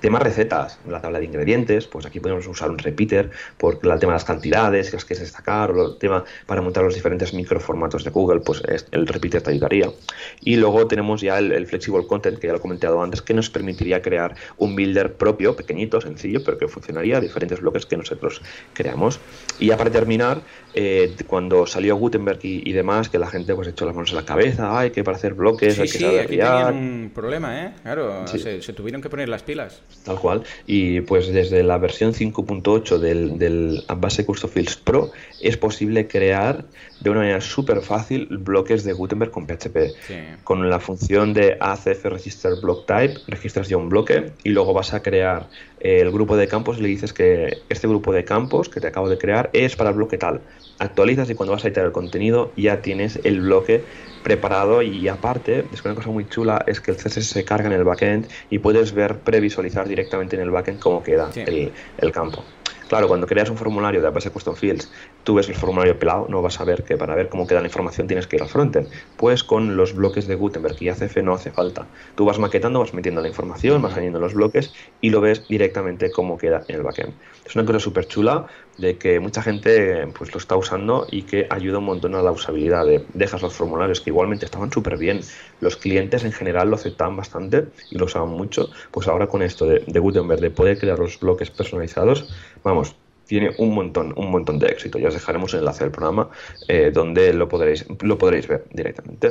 Tema recetas, la tabla de ingredientes, pues aquí podemos usar un repeater por el tema de las cantidades, las que es destacar, o el tema para montar los diferentes microformatos de Google, pues el repeater te ayudaría. Y luego tenemos ya el, el flexible content, que ya lo he comentado antes, que nos permitiría crear un builder propio, pequeñito, sencillo, pero que funcionaría a diferentes bloques que nosotros creamos. Y ya para terminar, eh, cuando salió Gutenberg y, demás, que la gente pues echó las manos en la cabeza, hay que para hacer bloques, hay que sí, saber aquí tenían un problema, ¿eh? Claro, se, tuvieron que poner las pilas. Tal cual. Y pues desde la versión 5.8 del, del Base Custom Fields Pro es posible crear de una manera súper fácil bloques de Gutenberg con PHP. Con la función de ACF Register Block Type, registras ya un bloque y luego vas a crear el grupo de campos y le dices que este grupo de campos que te acabo de crear es para el bloque tal. Actualizas y cuando vas a editar el contenido ya tienes el bloque preparado y aparte, es una cosa muy chula es que el CSS se carga en el backend y puedes ver, previsualizar directamente en el backend cómo queda el, el campo. Claro, cuando creas un formulario de base custom fields, tú ves el formulario pelado, no vas a ver que para ver cómo queda la información tienes que ir al frontend. Pues con los bloques de Gutenberg y ACF no hace falta. Tú vas maquetando, vas metiendo la información, vas añadiendo los bloques y lo ves directamente cómo queda en el backend. Es una cosa súper chula de que mucha gente pues lo está usando y que ayuda un montón a la usabilidad. De, dejas los formularios que igualmente estaban súper bien. Los clientes en general lo aceptaban bastante y lo usaban mucho. Pues ahora con esto de, Gutenberg, de poder crear los bloques personalizados, vamos, tiene un montón, un montón de éxito. Ya os dejaremos el enlace del programa eh, donde lo podréis, lo podréis ver directamente.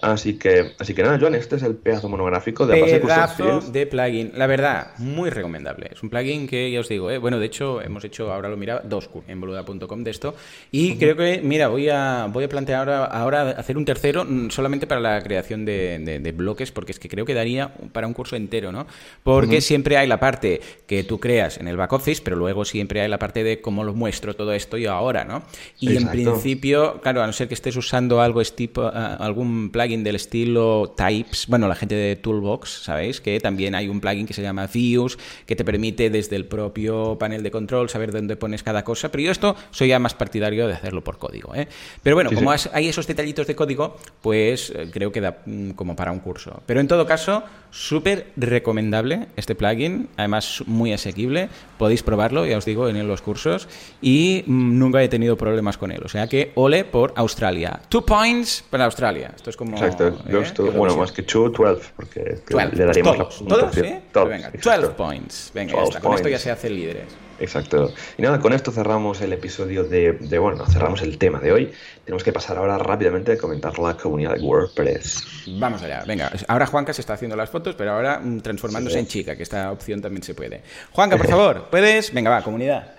Así que, así que nada, Joan, este es el pedazo monográfico de Pedazo de plugin. La verdad, muy recomendable. Es un plugin que ya os digo, ¿eh? bueno, de hecho, hemos hecho, ahora lo miraba, dos en boluda.com de esto. Y creo que, mira, voy a, voy a plantear ahora, ahora hacer un tercero mm, solamente para la creación de, bloques, porque es que creo que daría para un curso entero, ¿no? Porque siempre hay la parte que tú creas en el back office, pero luego siempre hay la parte de cómo lo muestro todo esto y ahora, ¿no? Y en principio, claro, a no ser que estés usando algo tipo, ah, algún plugin del estilo Types, bueno, la gente de Toolbox, ¿sabéis? Que también hay un plugin que se llama Views, que te permite desde el propio panel de control saber dónde pones cada cosa, pero yo esto soy ya más partidario de hacerlo por código, ¿eh? Pero bueno, como hay esos detallitos de código, pues eh, creo que da mm, como para un curso. Pero en todo caso, súper recomendable este plugin, además muy asequible, podéis probarlo, ya os digo, en los cursos, y mm, nunca he tenido problemas con él. O sea que ole por Australia. Two points para Australia. Esto es como Exacto, ¿eh? bueno, más que 2, 12, porque le daríamos todos, la ¿Todos? ¿sí? Todos, venga, 12 points. Venga, 12 ya Con esto ya se hace líderes. Exacto. Y nada, con esto cerramos el episodio de, de, bueno, cerramos el tema de hoy. Tenemos que pasar ahora rápidamente a comentar la comunidad de WordPress. Vamos allá, venga. Ahora Juanca se está haciendo las fotos, pero ahora mm, transformándose en chica, que esta opción también se puede. Juanca, por favor, ¿puedes? Venga, va, comunidad.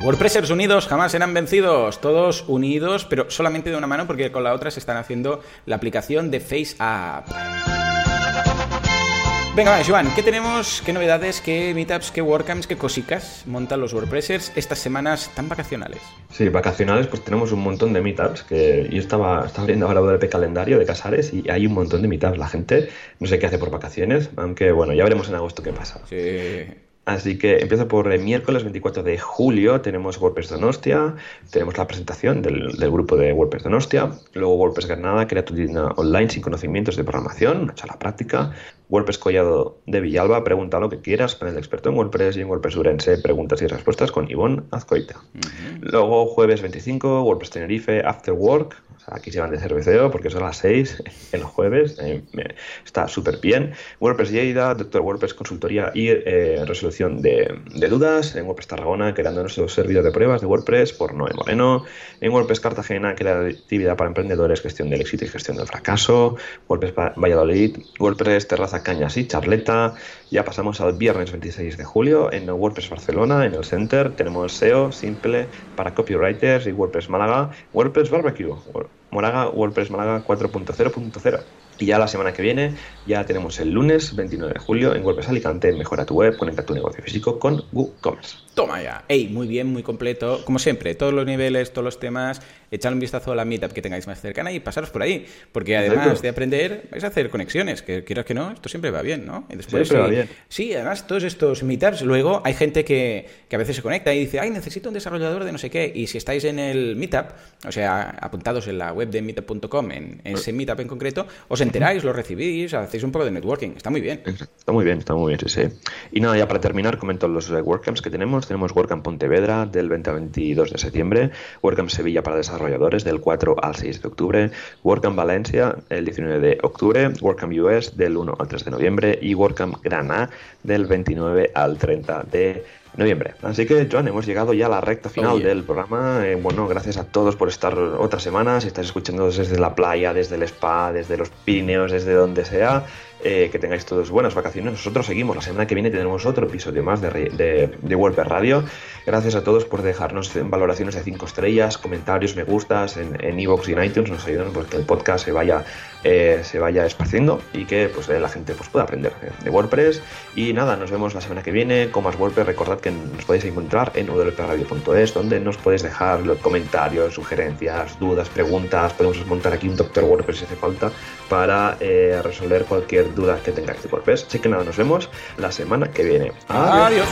WordPressers unidos jamás serán vencidos, todos unidos, pero solamente de una mano porque con la otra se están haciendo la aplicación de FaceApp. Venga, va, Joan, ¿qué tenemos? ¿Qué novedades? ¿Qué meetups? ¿Qué WordCamps? ¿Qué cositas montan los WordPressers estas semanas tan vacacionales? Sí, vacacionales, pues tenemos un montón de meetups que yo estaba, estaba abriendo ahora el calendario de Casares y hay un montón de meetups. La gente no sé qué hace por vacaciones, aunque bueno, ya veremos en agosto qué pasa. Sí. Así que empiezo por el miércoles 24 de julio, tenemos WordPress Donostia, tenemos la presentación del, grupo de WordPress Donostia, luego WordPress Granada, crea tu tienda online sin conocimientos de programación, una charla práctica, WordPress Collado de Villalba, pregunta lo que quieras, panel el experto en WordPress y en WordPress Urense, preguntas y respuestas con Ivonne Azcoita. Luego jueves 25, WordPress Tenerife, After Work, aquí se van de cerveceo porque son las 6 el jueves, eh, está súper bien. WordPress Lleida, Doctor WordPress Consultoría y eh, resolución de, dudas. En WordPress Tarragona, creando nuestro servidor de pruebas de WordPress por Noé Moreno. En WordPress Cartagena, actividad para emprendedores, gestión del éxito y gestión del fracaso. WordPress Valladolid, WordPress Terraza Cañas y Charleta. Ya pasamos al viernes 26 de julio en WordPress Barcelona, en el Center. Tenemos SEO simple para copywriters y WordPress Málaga, WordPress Barbecue, Moraga, WordPress Málaga 4.0.0. Y ya la semana que viene, ya tenemos el lunes 29 de julio en WordPress Alicante, mejora tu web, conecta tu negocio físico con WooCommerce. Toma ya. Ey, muy bien, muy completo. Como siempre, todos los niveles, todos los temas echad un vistazo a la meetup que tengáis más cercana y pasaros por ahí, porque además de aprender, vais a hacer conexiones, que quieras que no, esto siempre va bien, ¿no? Y después, siempre va bien. Sí, además todos estos meetups, luego hay gente que, que a veces se conecta y dice, ay, necesito un desarrollador de no sé qué, y si estáis en el meetup, o sea, apuntados en la web de meetup.com, en, en ese meetup en concreto, os enteráis, lo recibís, hacéis un poco de networking, está muy bien. Está muy bien, está muy bien, sí, sí. Y nada, ya para terminar, comento los WordCamps que tenemos. Tenemos WordCamp Pontevedra del 20 al 22 de septiembre, WordCamp Sevilla para desarrolladores del 4 al 6 de octubre, WordCamp Valencia el 19 de octubre, WordCamp US del 1 al 3 de noviembre y WordCamp Granada del 29 al 30 de noviembre. Así que, Joan, hemos llegado ya a la recta final del programa. Eh, bueno, gracias a todos por estar otra semana. Si estás escuchando desde la playa, desde el spa, desde los Pirineos, desde donde sea, eh, que tengáis todos buenas vacaciones. Nosotros seguimos. La semana que viene tendremos otro episodio más de, de, de Radio. Gracias a todos por dejarnos valoraciones de 5 estrellas, comentarios, me gustas en Evox y en iTunes. Nos ayudan porque el podcast se vaya, eh, se vaya esparciendo y que pues, la gente pues, pueda aprender de WordPress. Y nada, nos vemos la semana que viene con más WordPress. Recordad que nos podéis encontrar en wpradio.es, donde nos podéis dejar los comentarios, sugerencias, dudas, preguntas. Podemos montar aquí un doctor WordPress si hace falta para eh, resolver cualquier duda que tengáis de WordPress. Así que nada, nos vemos la semana que viene. Adiós.